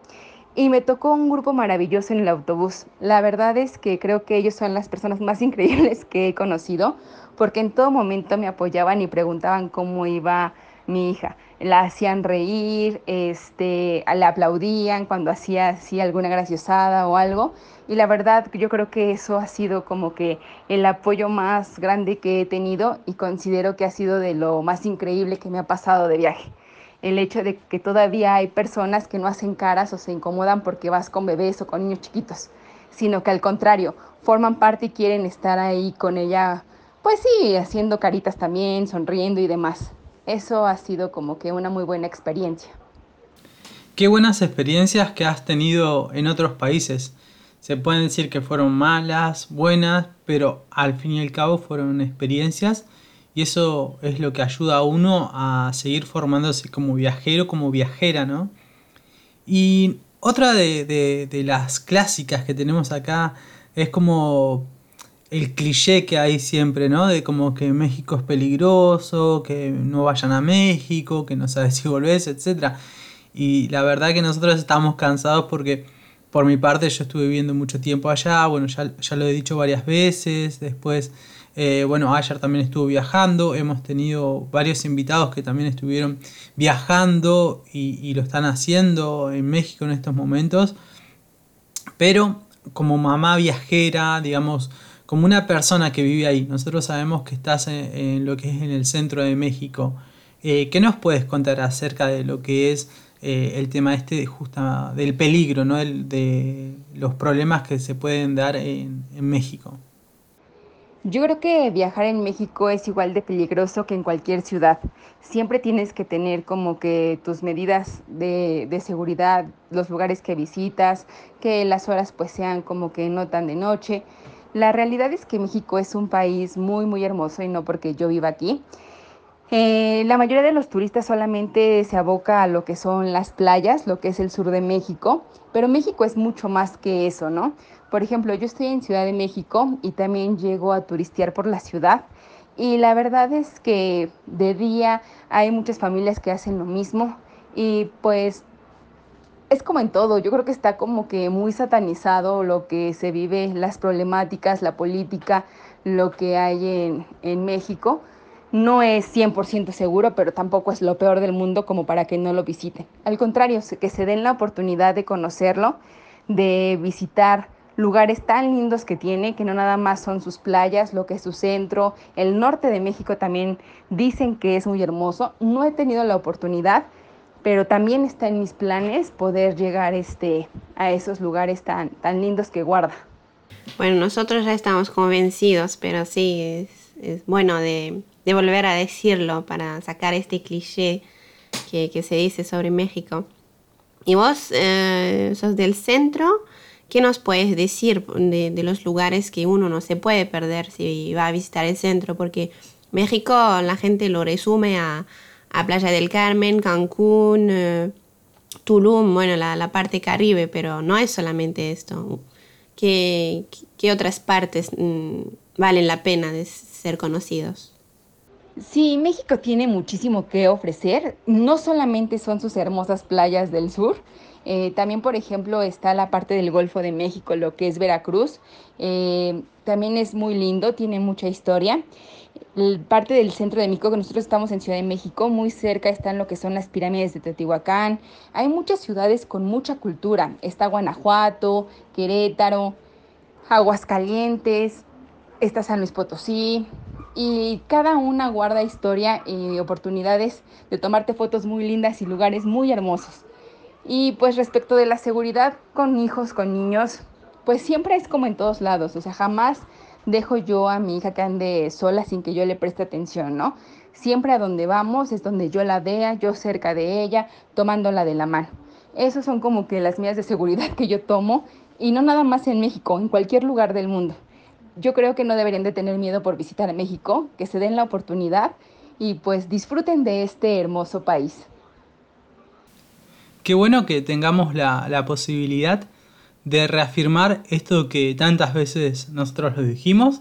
[SPEAKER 3] Y me tocó un grupo maravilloso en el autobús. La verdad es que creo que ellos son las personas más increíbles que he conocido, porque en todo momento me apoyaban y preguntaban cómo iba mi hija. La hacían reír, este, le aplaudían cuando hacía así alguna graciosada o algo. Y la verdad, yo creo que eso ha sido como que el apoyo más grande que he tenido y considero que ha sido de lo más increíble que me ha pasado de viaje. El hecho de que todavía hay personas que no hacen caras o se incomodan porque vas con bebés o con niños chiquitos, sino que al contrario, forman parte y quieren estar ahí con ella, pues sí, haciendo caritas también, sonriendo y demás. Eso ha sido como que una muy buena experiencia.
[SPEAKER 1] Qué buenas experiencias que has tenido en otros países se pueden decir que fueron malas, buenas, pero al fin y al cabo fueron experiencias y eso es lo que ayuda a uno a seguir formándose como viajero, como viajera, ¿no? Y otra de, las clásicas que tenemos acá es como el cliché que hay siempre, ¿no? De como que México es peligroso, que no vayan a México, que no sabes si volvés, etc. Y la verdad que nosotros estamos cansados porque por mi parte, yo estuve viviendo mucho tiempo allá, bueno, ya, ya lo he dicho varias veces, después, eh, bueno, ayer también estuvo viajando, hemos tenido varios invitados que también estuvieron viajando y, lo están haciendo en México en estos momentos, pero como mamá viajera, digamos, como una persona que vive ahí, nosotros sabemos que estás en, lo que es en el centro de México, eh, ¿qué nos puedes contar acerca de lo que es eh, el tema este justa, del peligro, ¿no? de los problemas que se pueden dar en, México.
[SPEAKER 3] Yo creo que viajar en México es igual de peligroso que en cualquier ciudad. Siempre tienes que tener como que tus medidas de, seguridad, los lugares que visitas, que las horas pues sean como que no tan de noche. La realidad es que México es un país muy muy hermoso y no porque yo viva aquí, eh, la mayoría de los turistas solamente se aboca a lo que son las playas, lo que es el sur de México, pero México es mucho más que eso, ¿no? Por ejemplo, yo estoy en Ciudad de México y también llego a turistear por la ciudad. Y la verdad es que de día hay muchas familias que hacen lo mismo. Y pues es como en todo, yo creo que está como que muy satanizado lo que se vive, las problemáticas, la política, lo que hay en, en México. No es 100% seguro, pero tampoco es lo peor del mundo como para que no lo visiten. Al contrario, que se den la oportunidad de conocerlo, de visitar lugares tan lindos que tiene, que no nada más son sus playas, lo que es su centro, el norte de México también dicen que es muy hermoso. No he tenido la oportunidad, pero también está en mis planes poder llegar este, a esos lugares tan, tan lindos que guarda.
[SPEAKER 2] Bueno, nosotros ya estamos convencidos, pero sí, es, bueno de, volver a decirlo para sacar este cliché que, se dice sobre México. Y vos eh, sos del centro, ¿qué nos puedes decir de, los lugares que uno no se puede perder si va a visitar el centro? Porque México la gente lo resume a, Playa del Carmen, Cancún, eh, Tulum, bueno, la, la parte caribe, pero no es solamente esto qué, otras partes mm, valen la pena de ser conocidos.
[SPEAKER 3] Sí, México tiene muchísimo que ofrecer. No solamente son sus hermosas playas del sur, eh, también, por ejemplo, está la parte del Golfo de México, lo que es Veracruz. Eh, también es muy lindo, tiene mucha historia parte del centro de México, que nosotros estamos en Ciudad de México, muy cerca están lo que son las pirámides de Teotihuacán. Hay muchas ciudades con mucha cultura. Está Guanajuato, Querétaro, Aguascalientes, está San Luis Potosí. Y cada una guarda historia y oportunidades de tomarte fotos muy lindas y lugares muy hermosos. Y pues respecto de la seguridad con hijos, con niños, pues siempre es como en todos lados. O sea, jamás dejo yo a mi hija que ande sola sin que yo le preste atención, ¿no? Siempre a donde vamos es donde yo la vea, yo cerca de ella, tomándola de la mano. Esas son como que las medidas de seguridad que yo tomo y no nada más en México, en cualquier lugar del mundo. Yo creo que no deberían de tener miedo por visitar México, que se den la oportunidad y pues disfruten de este hermoso país.
[SPEAKER 1] Qué bueno que tengamos la, posibilidad de reafirmar esto que tantas veces nosotros lo dijimos.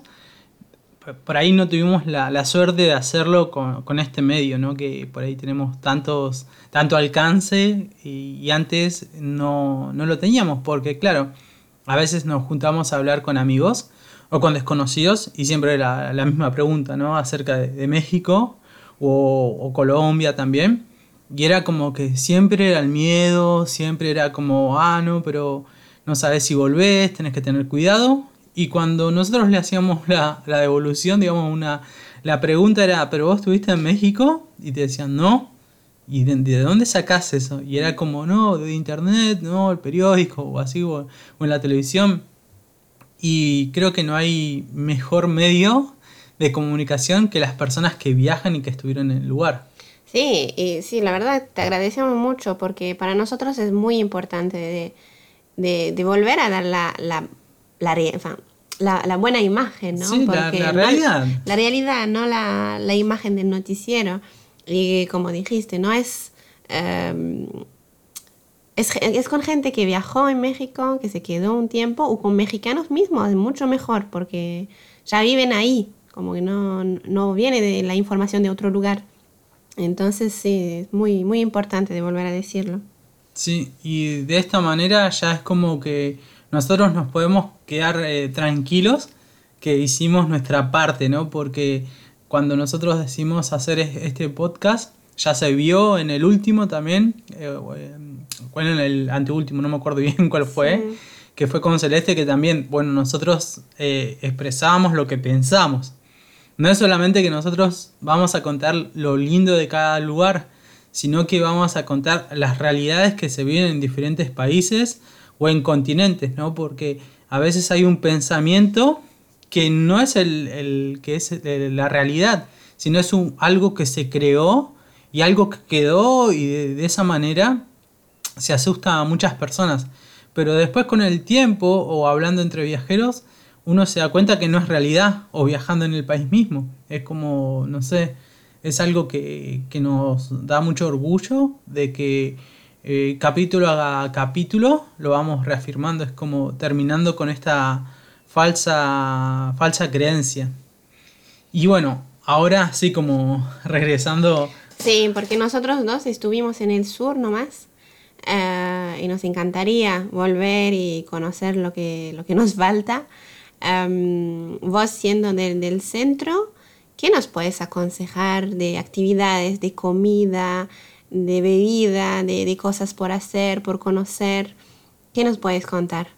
[SPEAKER 1] Por ahí no tuvimos la, suerte de hacerlo con, este medio, ¿no? que por ahí tenemos tantos, tanto alcance y, antes no, lo teníamos, porque claro, a veces nos juntamos a hablar con amigos o con desconocidos y siempre era la misma pregunta ¿no? acerca de, México o, o Colombia también. Y era como que siempre era el miedo, siempre era como, ah, no, pero no sabes si volvés, tenés que tener cuidado. Y cuando nosotros le hacíamos la, devolución, digamos, una, la pregunta era, ¿pero vos estuviste en México? Y te decían, no. ¿Y de, dónde sacás eso? Y era como, no, de internet, no, el periódico, o así, o, en la televisión. Y creo que no hay mejor medio de comunicación que las personas que viajan y que estuvieron en el lugar.
[SPEAKER 2] Sí, y sí, la verdad te agradecemos mucho porque para nosotros es muy importante de de, volver a dar la, la, la, buena imagen, ¿no?
[SPEAKER 1] Porque la, realidad.
[SPEAKER 2] la realidad, no la, imagen del noticiero. Y como dijiste, no es, em, es, es. con gente que viajó en México, que se quedó un tiempo, o con mexicanos mismos, es mucho mejor, porque ya viven ahí, como que no, no viene de la información de otro lugar. Entonces sí, es muy, muy importante de volver a decirlo.
[SPEAKER 1] Sí, y de esta manera ya es como que nosotros nos podemos quedar eh, tranquilos que hicimos nuestra parte, ¿no? Porque cuando nosotros decimos hacer este podcast, ya se vio en el último también, eh, bueno, en el anteúltimo, no me acuerdo bien cuál fue, que fue con Celeste, que también, bueno, nosotros eh, expresábamos lo que pensamos. No es solamente que nosotros vamos a contar lo lindo de cada lugar, sino que vamos a contar las realidades que se viven en diferentes países o en continentes, ¿no? Porque a veces hay un pensamiento que no es el, que es la realidad, sino es un, algo que se creó y algo que quedó y de, esa manera se asusta a muchas personas. Pero después con el tiempo o hablando entre viajeros, uno se da cuenta que no es realidad o viajando en el país mismo. Es como, no sé, es algo que, nos da mucho orgullo de que eh, capítulo a capítulo lo vamos reafirmando, es como terminando con esta falsa, falsa creencia. Y bueno, ahora sí como regresando...
[SPEAKER 2] Sí, porque nosotros dos estuvimos en el sur nomás. Eh, y nos encantaría volver y conocer lo que, lo que nos falta. Em, vos siendo del centro, ¿Qué nos puedes aconsejar de actividades, de comida, de bebida, de, cosas por hacer, por conocer? ¿Qué nos puedes contar?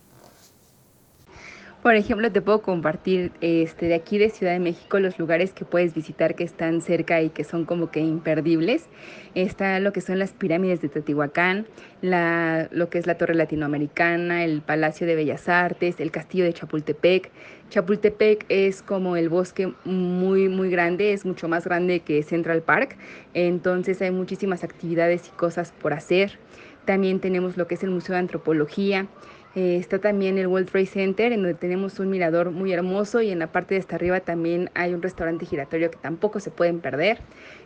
[SPEAKER 3] Por ejemplo, te puedo compartir este, de aquí de Ciudad de México los lugares que puedes visitar que están cerca y que son como que imperdibles. Está lo que son las pirámides de Teotihuacán, la, lo que es la Torre Latinoamericana, el Palacio de Bellas Artes, el Castillo de Chapultepec. Chapultepec es como el bosque muy, muy grande, es mucho más grande que Central Park, entonces hay muchísimas actividades y cosas por hacer. También tenemos lo que es el Museo de Antropología, eh, está también el World Trade Center, en donde tenemos un mirador muy hermoso y en la parte de hasta arriba también hay un restaurante giratorio que tampoco se pueden perder.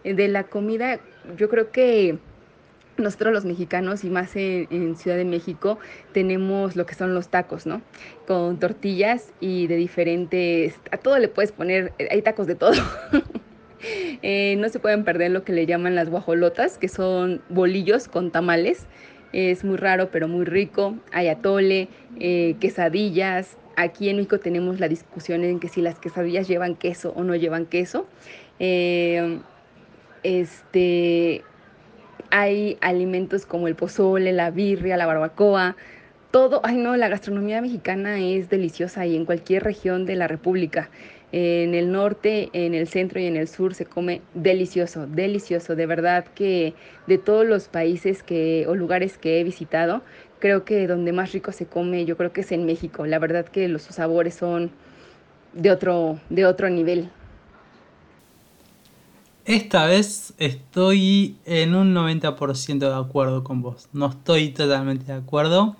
[SPEAKER 3] Eh, de la comida, yo creo que nosotros los mexicanos y más en, Ciudad de México tenemos lo que son los tacos, ¿no? Con tortillas y de diferentes, a todo le puedes poner, eh, hay tacos de todo. no se pueden perder lo que le llaman las guajolotas, que son bolillos con tamales es muy raro pero muy rico. Hay atole, eh, quesadillas. Aquí en México tenemos la discusión en que si las quesadillas llevan queso o no llevan queso. Eh, este, hay alimentos como el pozole, la birria, la barbacoa. Todo, ay no, la gastronomía mexicana es deliciosa y en cualquier región de la República. En el norte, en el centro y en el sur se come delicioso, delicioso. De verdad que de todos los países que, o lugares que he visitado, creo que donde más rico se come, yo creo que es en México. La verdad que los sabores son de otro, de otro nivel.
[SPEAKER 1] Esta vez estoy en un 90% de acuerdo con vos. No estoy totalmente de acuerdo.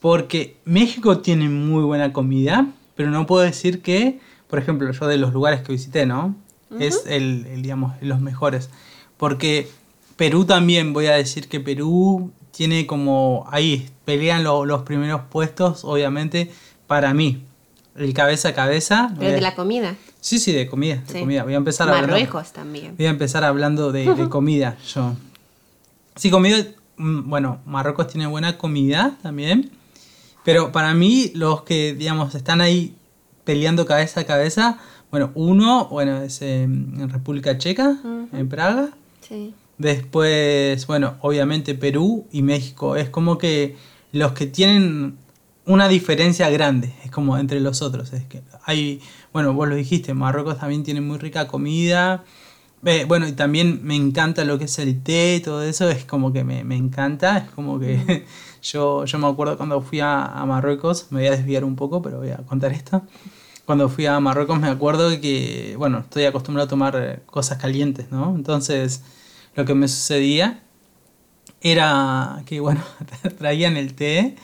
[SPEAKER 1] Porque México tiene muy buena comida, pero no puedo decir que por ejemplo, yo de los lugares que visité, ¿no? Es el, digamos, los mejores. Porque Perú también, voy a decir que Perú tiene como, ahí pelean los primeros puestos, obviamente, para mí. El cabeza a cabeza.
[SPEAKER 2] Pero de la comida.
[SPEAKER 1] Sí, sí, de comida, de comida. Voy a empezar
[SPEAKER 2] Marruecos también.
[SPEAKER 1] Voy a empezar hablando de, de comida, yo. Sí, comida, mm, bueno, Marruecos tiene buena comida también. Pero para mí, los que, digamos, están ahí peleando cabeza a cabeza. Bueno, uno, bueno, es en República Checa, en Praga. Sí. Después, bueno, obviamente Perú y México. Es como que los que tienen una diferencia grande, es como entre los otros. Es que hay, bueno, vos lo dijiste, Marruecos también tiene muy rica comida. Eh, bueno, y también me encanta lo que es el té, todo eso, es como que me, encanta, es como que yo, yo me acuerdo cuando fui a, a, Marruecos, me voy a desviar un poco, pero voy a contar esto cuando fui a Marruecos me acuerdo que, bueno, estoy acostumbrado a tomar cosas calientes, ¿no? Entonces, lo que me sucedía era que, bueno, traían el té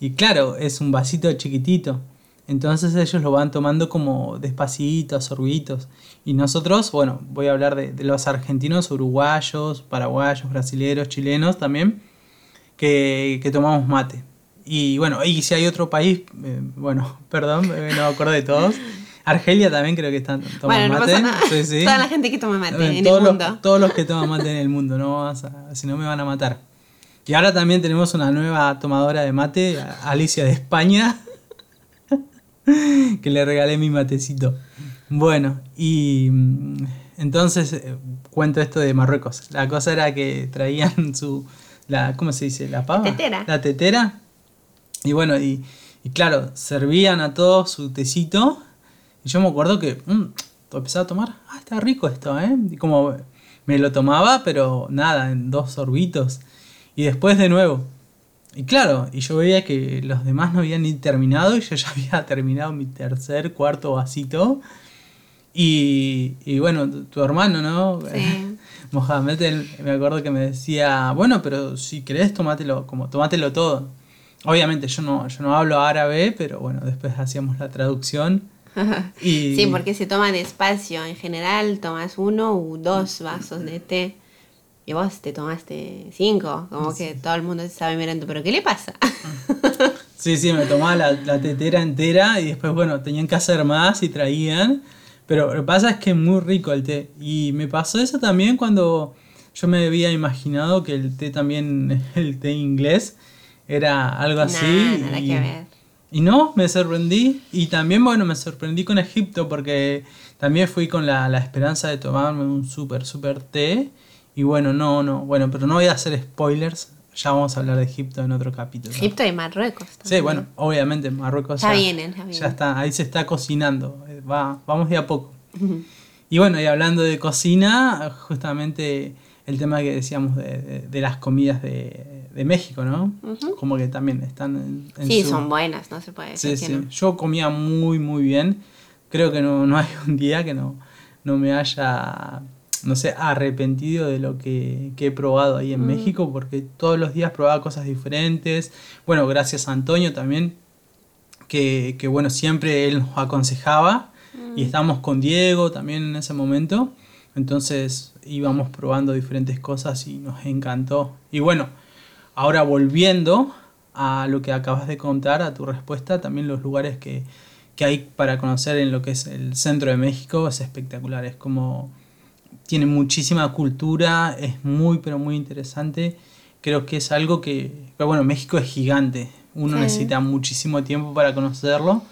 [SPEAKER 1] y claro, es un vasito chiquitito. Entonces ellos lo van tomando como despacito, sorbitos. Y nosotros, bueno, voy a hablar de, de los argentinos, uruguayos, paraguayos, brasileros, chilenos también, que, que tomamos mate. Y bueno, y si hay otro país, eh, bueno, perdón, no me acuerdo de todos. Argelia también creo que están tomando mate.
[SPEAKER 2] Toda la gente que toma mate en el mundo.
[SPEAKER 1] todos los que toman mate en el mundo, no si no me van a matar. Y ahora también tenemos una nueva tomadora de mate, Alicia de España, que le regalé mi matecito. Bueno, y mm, entonces eh, cuento esto de Marruecos. La cosa era que traían su, la, ¿cómo se dice? La pava.
[SPEAKER 2] Tetera.
[SPEAKER 1] La tetera y bueno, y, claro, servían a todos su tecito. Y yo me acuerdo que mmm, empezaba a tomar, ah, está rico esto, ¿eh? Y como me lo tomaba, pero nada, en dos sorbitos. Y después de nuevo. Y claro, y yo veía que los demás no habían ni terminado y yo ya había terminado mi tercer, cuarto vasito. Y, y bueno, tu, hermano, ¿no? Sí. Mohamed, me acuerdo que me decía, bueno, pero si querés, tomátelo, como tomátelo todo. Obviamente yo no, yo no hablo árabe, pero bueno, después hacíamos la traducción.
[SPEAKER 2] y... Sí, porque se toma despacio. En general tomas uno u dos vasos de té. Y vos te tomaste cinco. Como que todo el mundo se estaba mirando, ¿pero qué le pasa?
[SPEAKER 1] sí, sí, me tomaba la, la, tetera entera y después, bueno, tenían que hacer más y traían. Pero lo que pasa es que es muy rico el té. Y me pasó eso también cuando yo me había imaginado que el té también, el té inglés, era algo así.
[SPEAKER 2] nada y, que ver.
[SPEAKER 1] Y no, me sorprendí. Y también, bueno, me sorprendí con Egipto porque también fui con la, esperanza de tomarme un súper, súper té. Y bueno, no, no, bueno, pero no voy a hacer spoilers. Ya vamos a hablar de Egipto en otro capítulo.
[SPEAKER 2] Egipto y Marruecos.
[SPEAKER 1] Sí, bueno, obviamente Marruecos
[SPEAKER 2] ya, vienen, ya,
[SPEAKER 1] ya está, ahí se está cocinando, eh, va, vamos de a poco. Y bueno, y hablando de cocina, justamente el tema que decíamos de, las comidas de, México, ¿no? Como que también están
[SPEAKER 2] en, Sí, son buenas, no se puede decir. Sí, sí.
[SPEAKER 1] Yo comía muy, muy bien. Creo que no, no hay un día que no, no me haya no sé, arrepentido de lo que, he probado ahí en mm. México, porque todos los días probaba cosas diferentes. Bueno, gracias a Antonio también, que, bueno, siempre él nos aconsejaba. Y mm. estábamos con Diego también en ese momento. Entonces íbamos probando diferentes cosas y nos encantó. Y bueno, ahora volviendo a lo que acabas de contar, a tu respuesta, también los lugares que, que hay para conocer en lo que es el centro de México es espectacular. Es como tiene muchísima cultura, es muy, pero muy interesante. Creo que es algo que, bueno, México es gigante, uno necesita muchísimo tiempo para conocerlo.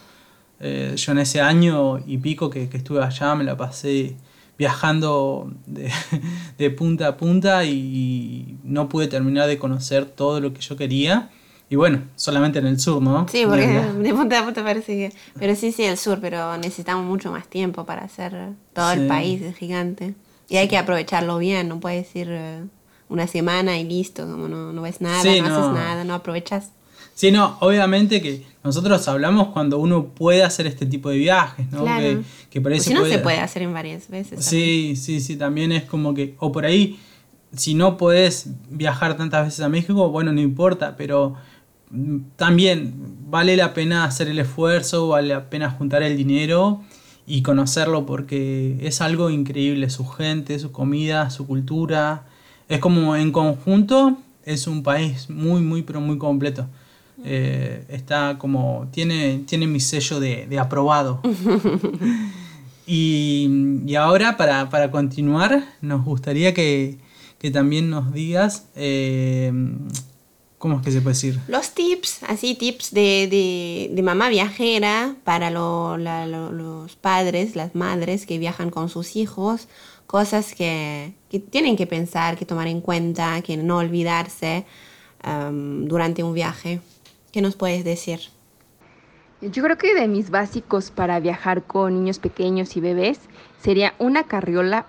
[SPEAKER 1] Eh, yo en ese año y pico que, estuve allá me la pasé viajando de, punta a punta y no pude terminar de conocer todo lo que yo quería. Y bueno, solamente en el sur, ¿no?
[SPEAKER 2] Sí, porque de punta a punta parece que... Pero sí, sí, el sur, pero necesitamos mucho más tiempo para hacer todo el país, es gigante. Y hay que aprovecharlo bien, no puedes ir eh, una semana y listo, como no, no ves nada, no, haces nada, no aprovechas.
[SPEAKER 1] Sí, no, obviamente que nosotros hablamos cuando uno puede hacer este tipo de viajes, ¿no?
[SPEAKER 2] Claro. Que, por ahí si no se puede hacer en varias veces.
[SPEAKER 1] Sí, sí, sí, también es como que, o por ahí, si no puedes viajar tantas veces a México, bueno, no importa, pero también vale la pena hacer el esfuerzo, vale la pena juntar el dinero y conocerlo porque es algo increíble, su gente, su comida, su cultura. Es como en conjunto, es un país muy, muy, pero muy completo. Eh, está como, tiene, tiene mi sello de, aprobado. y, ahora, para, continuar, nos gustaría que, también nos digas eh, ¿Cómo es que se puede decir?
[SPEAKER 2] Los tips, así tips de, mamá viajera para los padres, las madres que viajan con sus hijos, cosas que, tienen que pensar, que tomar en cuenta, que no olvidarse um, durante un viaje. ¿Qué nos puedes decir?
[SPEAKER 3] Yo creo que de mis básicos para viajar con niños pequeños y bebés sería una carriola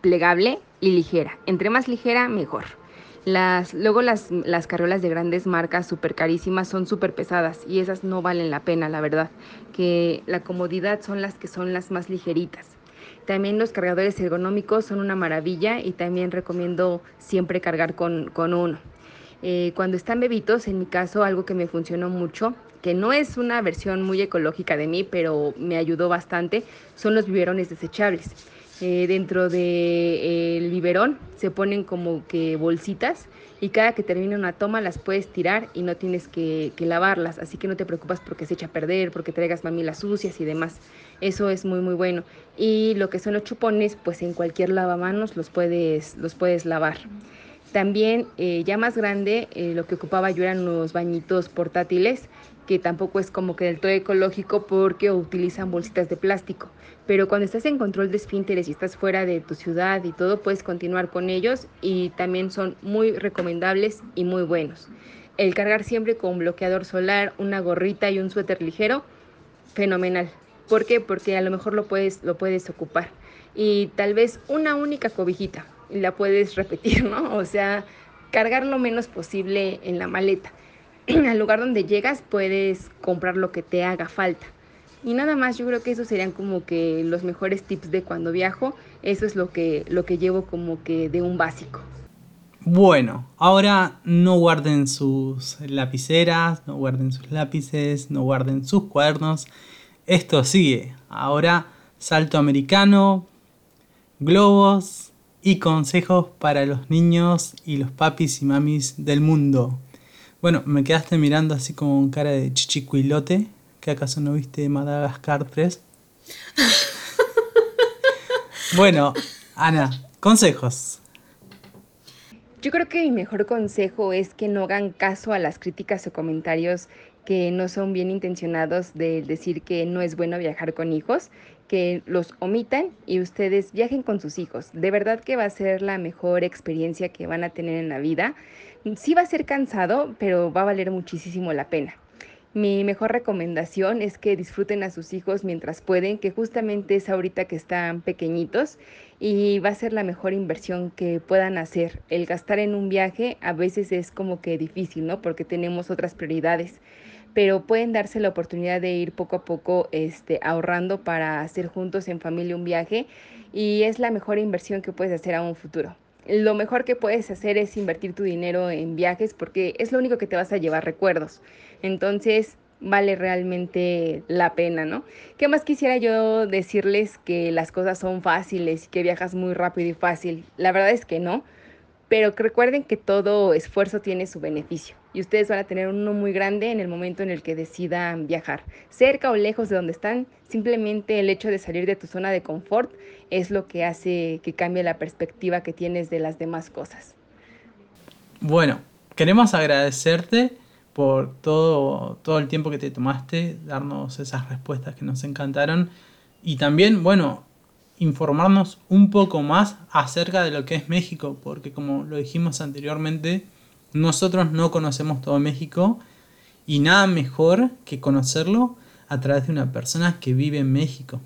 [SPEAKER 3] plegable y ligera. Entre más ligera, mejor las, luego las, las carriolas de grandes marcas súper carísimas son súper pesadas y esas no valen la pena, la verdad. Que la comodidad son las que son las más ligeritas. También los cargadores ergonómicos son una maravilla y también recomiendo siempre cargar con, uno. Eh, cuando están bebitos, en mi caso, algo que me funcionó mucho, que no es una versión muy ecológica de mí, pero me ayudó bastante, son los biberones desechables. Eh, dentro del de, biberón se ponen como que bolsitas y cada que termina una toma las puedes tirar y no tienes que, lavarlas, así que no te preocupas porque se echa a perder, porque traigas mamilas sucias y demás. Eso es muy muy bueno. Y lo que son los chupones, pues en cualquier lavamanos los puedes, los puedes lavar. También eh, ya más grande, eh, lo que ocupaba yo eran los bañitos portátiles que tampoco es como que del todo ecológico porque utilizan bolsitas de plástico. Pero cuando estás en control de esfínteres y estás fuera de tu ciudad y todo, puedes continuar con ellos y también son muy recomendables y muy buenos. El cargar siempre con bloqueador solar, una gorrita y un suéter ligero, fenomenal. ¿Por qué? Porque a lo mejor lo puedes, lo puedes ocupar. Y tal vez una única cobijita la puedes repetir, ¿no? O sea, cargar lo menos posible en la maleta. al lugar donde llegas puedes comprar lo que te haga falta. Y nada más, yo creo que esos serían como que los mejores tips de cuando viajo. Eso es lo que, lo que llevo como que de un básico.
[SPEAKER 1] Bueno, ahora no guarden sus lapiceras, no guarden sus lápices, no guarden sus cuadernos. Esto sigue. Ahora salto americano, globos y consejos para los niños y los papis y mamis del mundo. Bueno, me quedaste mirando así con cara de chichicuilote. ¿Que acaso no viste Madagascar 3? bueno, Ana, consejos.
[SPEAKER 3] Yo creo que mi mejor consejo es que no hagan caso a las críticas o comentarios que no son bien intencionados de decir que no es bueno viajar con hijos, que los omitan y ustedes viajen con sus hijos. De verdad que va a ser la mejor experiencia que van a tener en la vida. Sí va a ser cansado, pero va a valer muchísimo la pena. Mi mejor recomendación es que disfruten a sus hijos mientras pueden, que justamente es ahorita que están pequeñitos y va a ser la mejor inversión que puedan hacer. El gastar en un viaje a veces es como que difícil, ¿no? Porque tenemos otras prioridades, pero pueden darse la oportunidad de ir poco a poco este, ahorrando para hacer juntos en familia un viaje y es la mejor inversión que puedes hacer a un futuro lo mejor que puedes hacer es invertir tu dinero en viajes porque es lo único que te vas a llevar recuerdos. Entonces, vale realmente la pena, ¿no? ¿Qué más quisiera yo decirles que las cosas son fáciles y que viajas muy rápido y fácil? La verdad es que no, pero recuerden que todo esfuerzo tiene su beneficio y ustedes van a tener uno muy grande en el momento en el que decidan viajar. Cerca o lejos de donde están, simplemente el hecho de salir de tu zona de confort es lo que hace que cambie la perspectiva que tienes de las demás cosas.
[SPEAKER 1] Bueno, queremos agradecerte por todo, todo el tiempo que te tomaste, darnos esas respuestas que nos encantaron y también, bueno, informarnos un poco más acerca de lo que es México, porque como lo dijimos anteriormente, nosotros no conocemos todo México y nada mejor que conocerlo a través de una persona que vive en México.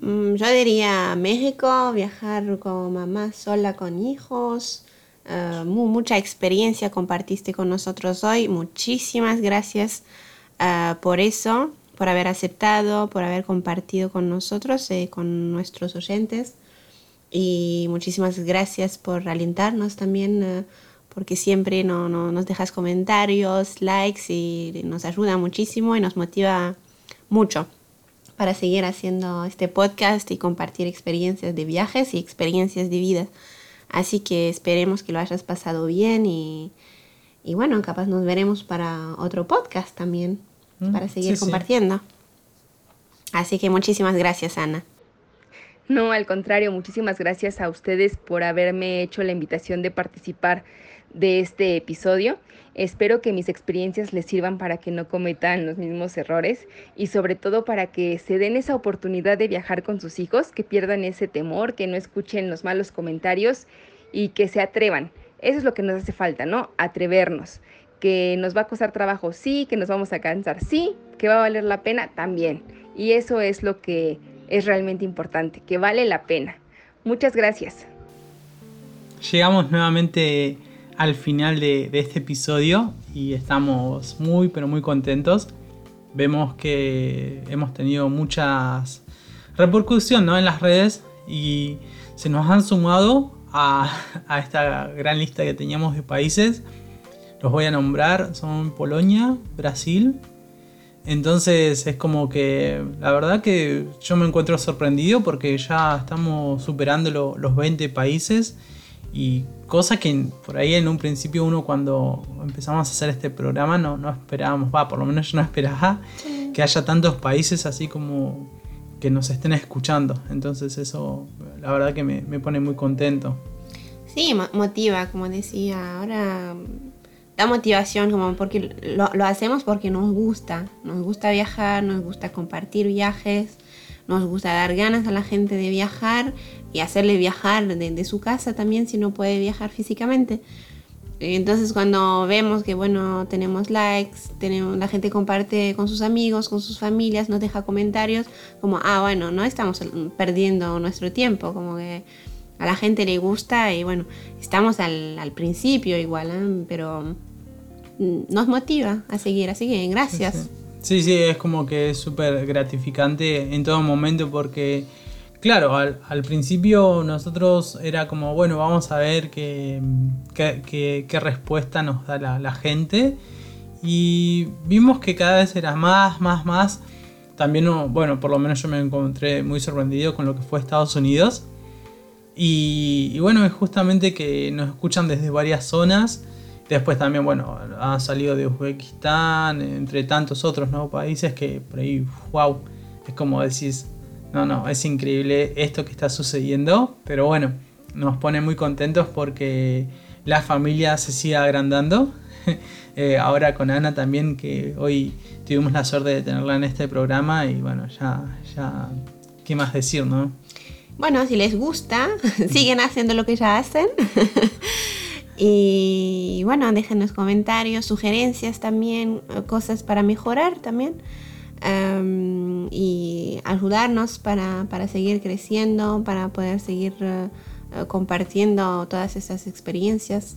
[SPEAKER 2] Mm, yo diría México, viajar con mamá sola con hijos. Uh, mucha experiencia compartiste con nosotros hoy. Muchísimas gracias uh, por eso por haber aceptado, por haber compartido con nosotros, eh, con nuestros oyentes. Y muchísimas gracias por alentarnos también, eh, porque siempre no, nos dejas comentarios, likes y nos ayuda muchísimo y nos motiva mucho para seguir haciendo este podcast y compartir experiencias de viajes y experiencias de vida. Así que esperemos que lo hayas pasado bien y, y bueno, capaz nos veremos para otro podcast también. Mm, para seguir compartiendo. Así que muchísimas gracias, Ana.
[SPEAKER 3] No, al contrario, muchísimas gracias a ustedes por haberme hecho la invitación de participar de este episodio. Espero que mis experiencias les sirvan para que no cometan los mismos errores y sobre todo para que se den esa oportunidad de viajar con sus hijos, que pierdan ese temor, que no escuchen los malos comentarios y que se atrevan. Eso es lo que nos hace falta, ¿no? Atrevernos que nos va a costar trabajo, sí, que nos vamos a cansar, sí, que va a valer la pena también. Y eso es lo que es realmente importante, que vale la pena. Muchas gracias.
[SPEAKER 1] Llegamos nuevamente al final de, este episodio y estamos muy pero muy contentos. Vemos que hemos tenido muchas repercusión ¿no? en las redes y se nos han sumado a, a esta gran lista que teníamos de países los voy a nombrar, son Polonia, Brasil. Entonces es como que la verdad que yo me encuentro sorprendido porque ya estamos superando los 20 países y cosa que por ahí en un principio uno cuando empezamos a hacer este programa no, no esperábamos, va, por lo menos yo no esperaba que haya tantos países así como que nos estén escuchando. Entonces eso la verdad que me, me pone muy contento.
[SPEAKER 2] Sí, motiva, como decía. Ahora da motivación, como porque lo, lo, hacemos porque nos gusta, nos gusta viajar, nos gusta compartir viajes, nos gusta dar ganas a la gente de viajar y hacerle viajar de, su casa también si no puede viajar físicamente. Entonces cuando vemos que bueno, tenemos likes, tenemos, la gente comparte con sus amigos, con sus familias, nos deja comentarios, como, ah, bueno, no estamos perdiendo nuestro tiempo, como que a la gente le gusta y bueno, estamos al, al principio igual, ¿eh? pero nos motiva a seguir. Así que gracias.
[SPEAKER 1] Sí, sí, es como que es súper gratificante en todo momento porque, claro, al, principio nosotros era como, bueno, vamos a ver qué, qué, respuesta nos da la, la, gente. Y vimos que cada vez era más, más, más. También, bueno, por lo menos yo me encontré muy sorprendido con lo que fue Estados Unidos. Y, y bueno, es justamente que nos escuchan desde varias zonas Después también, bueno, ha salido de Uzbekistán, entre tantos otros ¿no? países que por ahí, wow, es como decís, no, no, es increíble esto que está sucediendo, pero bueno, nos pone muy contentos porque la familia se sigue agrandando. Eh, ahora con Ana también, que hoy tuvimos la suerte de tenerla en este programa y bueno, ya, ya, ¿qué más decir, no?
[SPEAKER 2] Bueno, si les gusta, siguen haciendo lo que ya hacen. Y bueno, déjenos comentarios, sugerencias también, cosas para mejorar también. Em, y ayudarnos para, seguir creciendo, para poder seguir eh, compartiendo todas esas experiencias.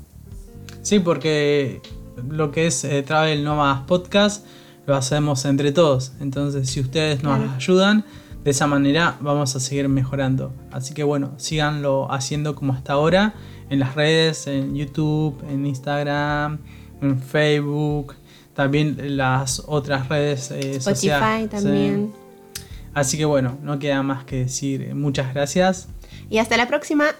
[SPEAKER 1] Sí, porque lo que es eh, Travel Nomads Podcast lo hacemos entre todos. Entonces, si ustedes nos ayudan, de esa manera vamos a seguir mejorando. Así que bueno, síganlo haciendo como hasta ahora en las redes, en YouTube, en Instagram, en Facebook, también las otras redes
[SPEAKER 2] eh, Spotify también.
[SPEAKER 1] Así que bueno, no queda más que decir muchas gracias.
[SPEAKER 2] Y hasta la próxima.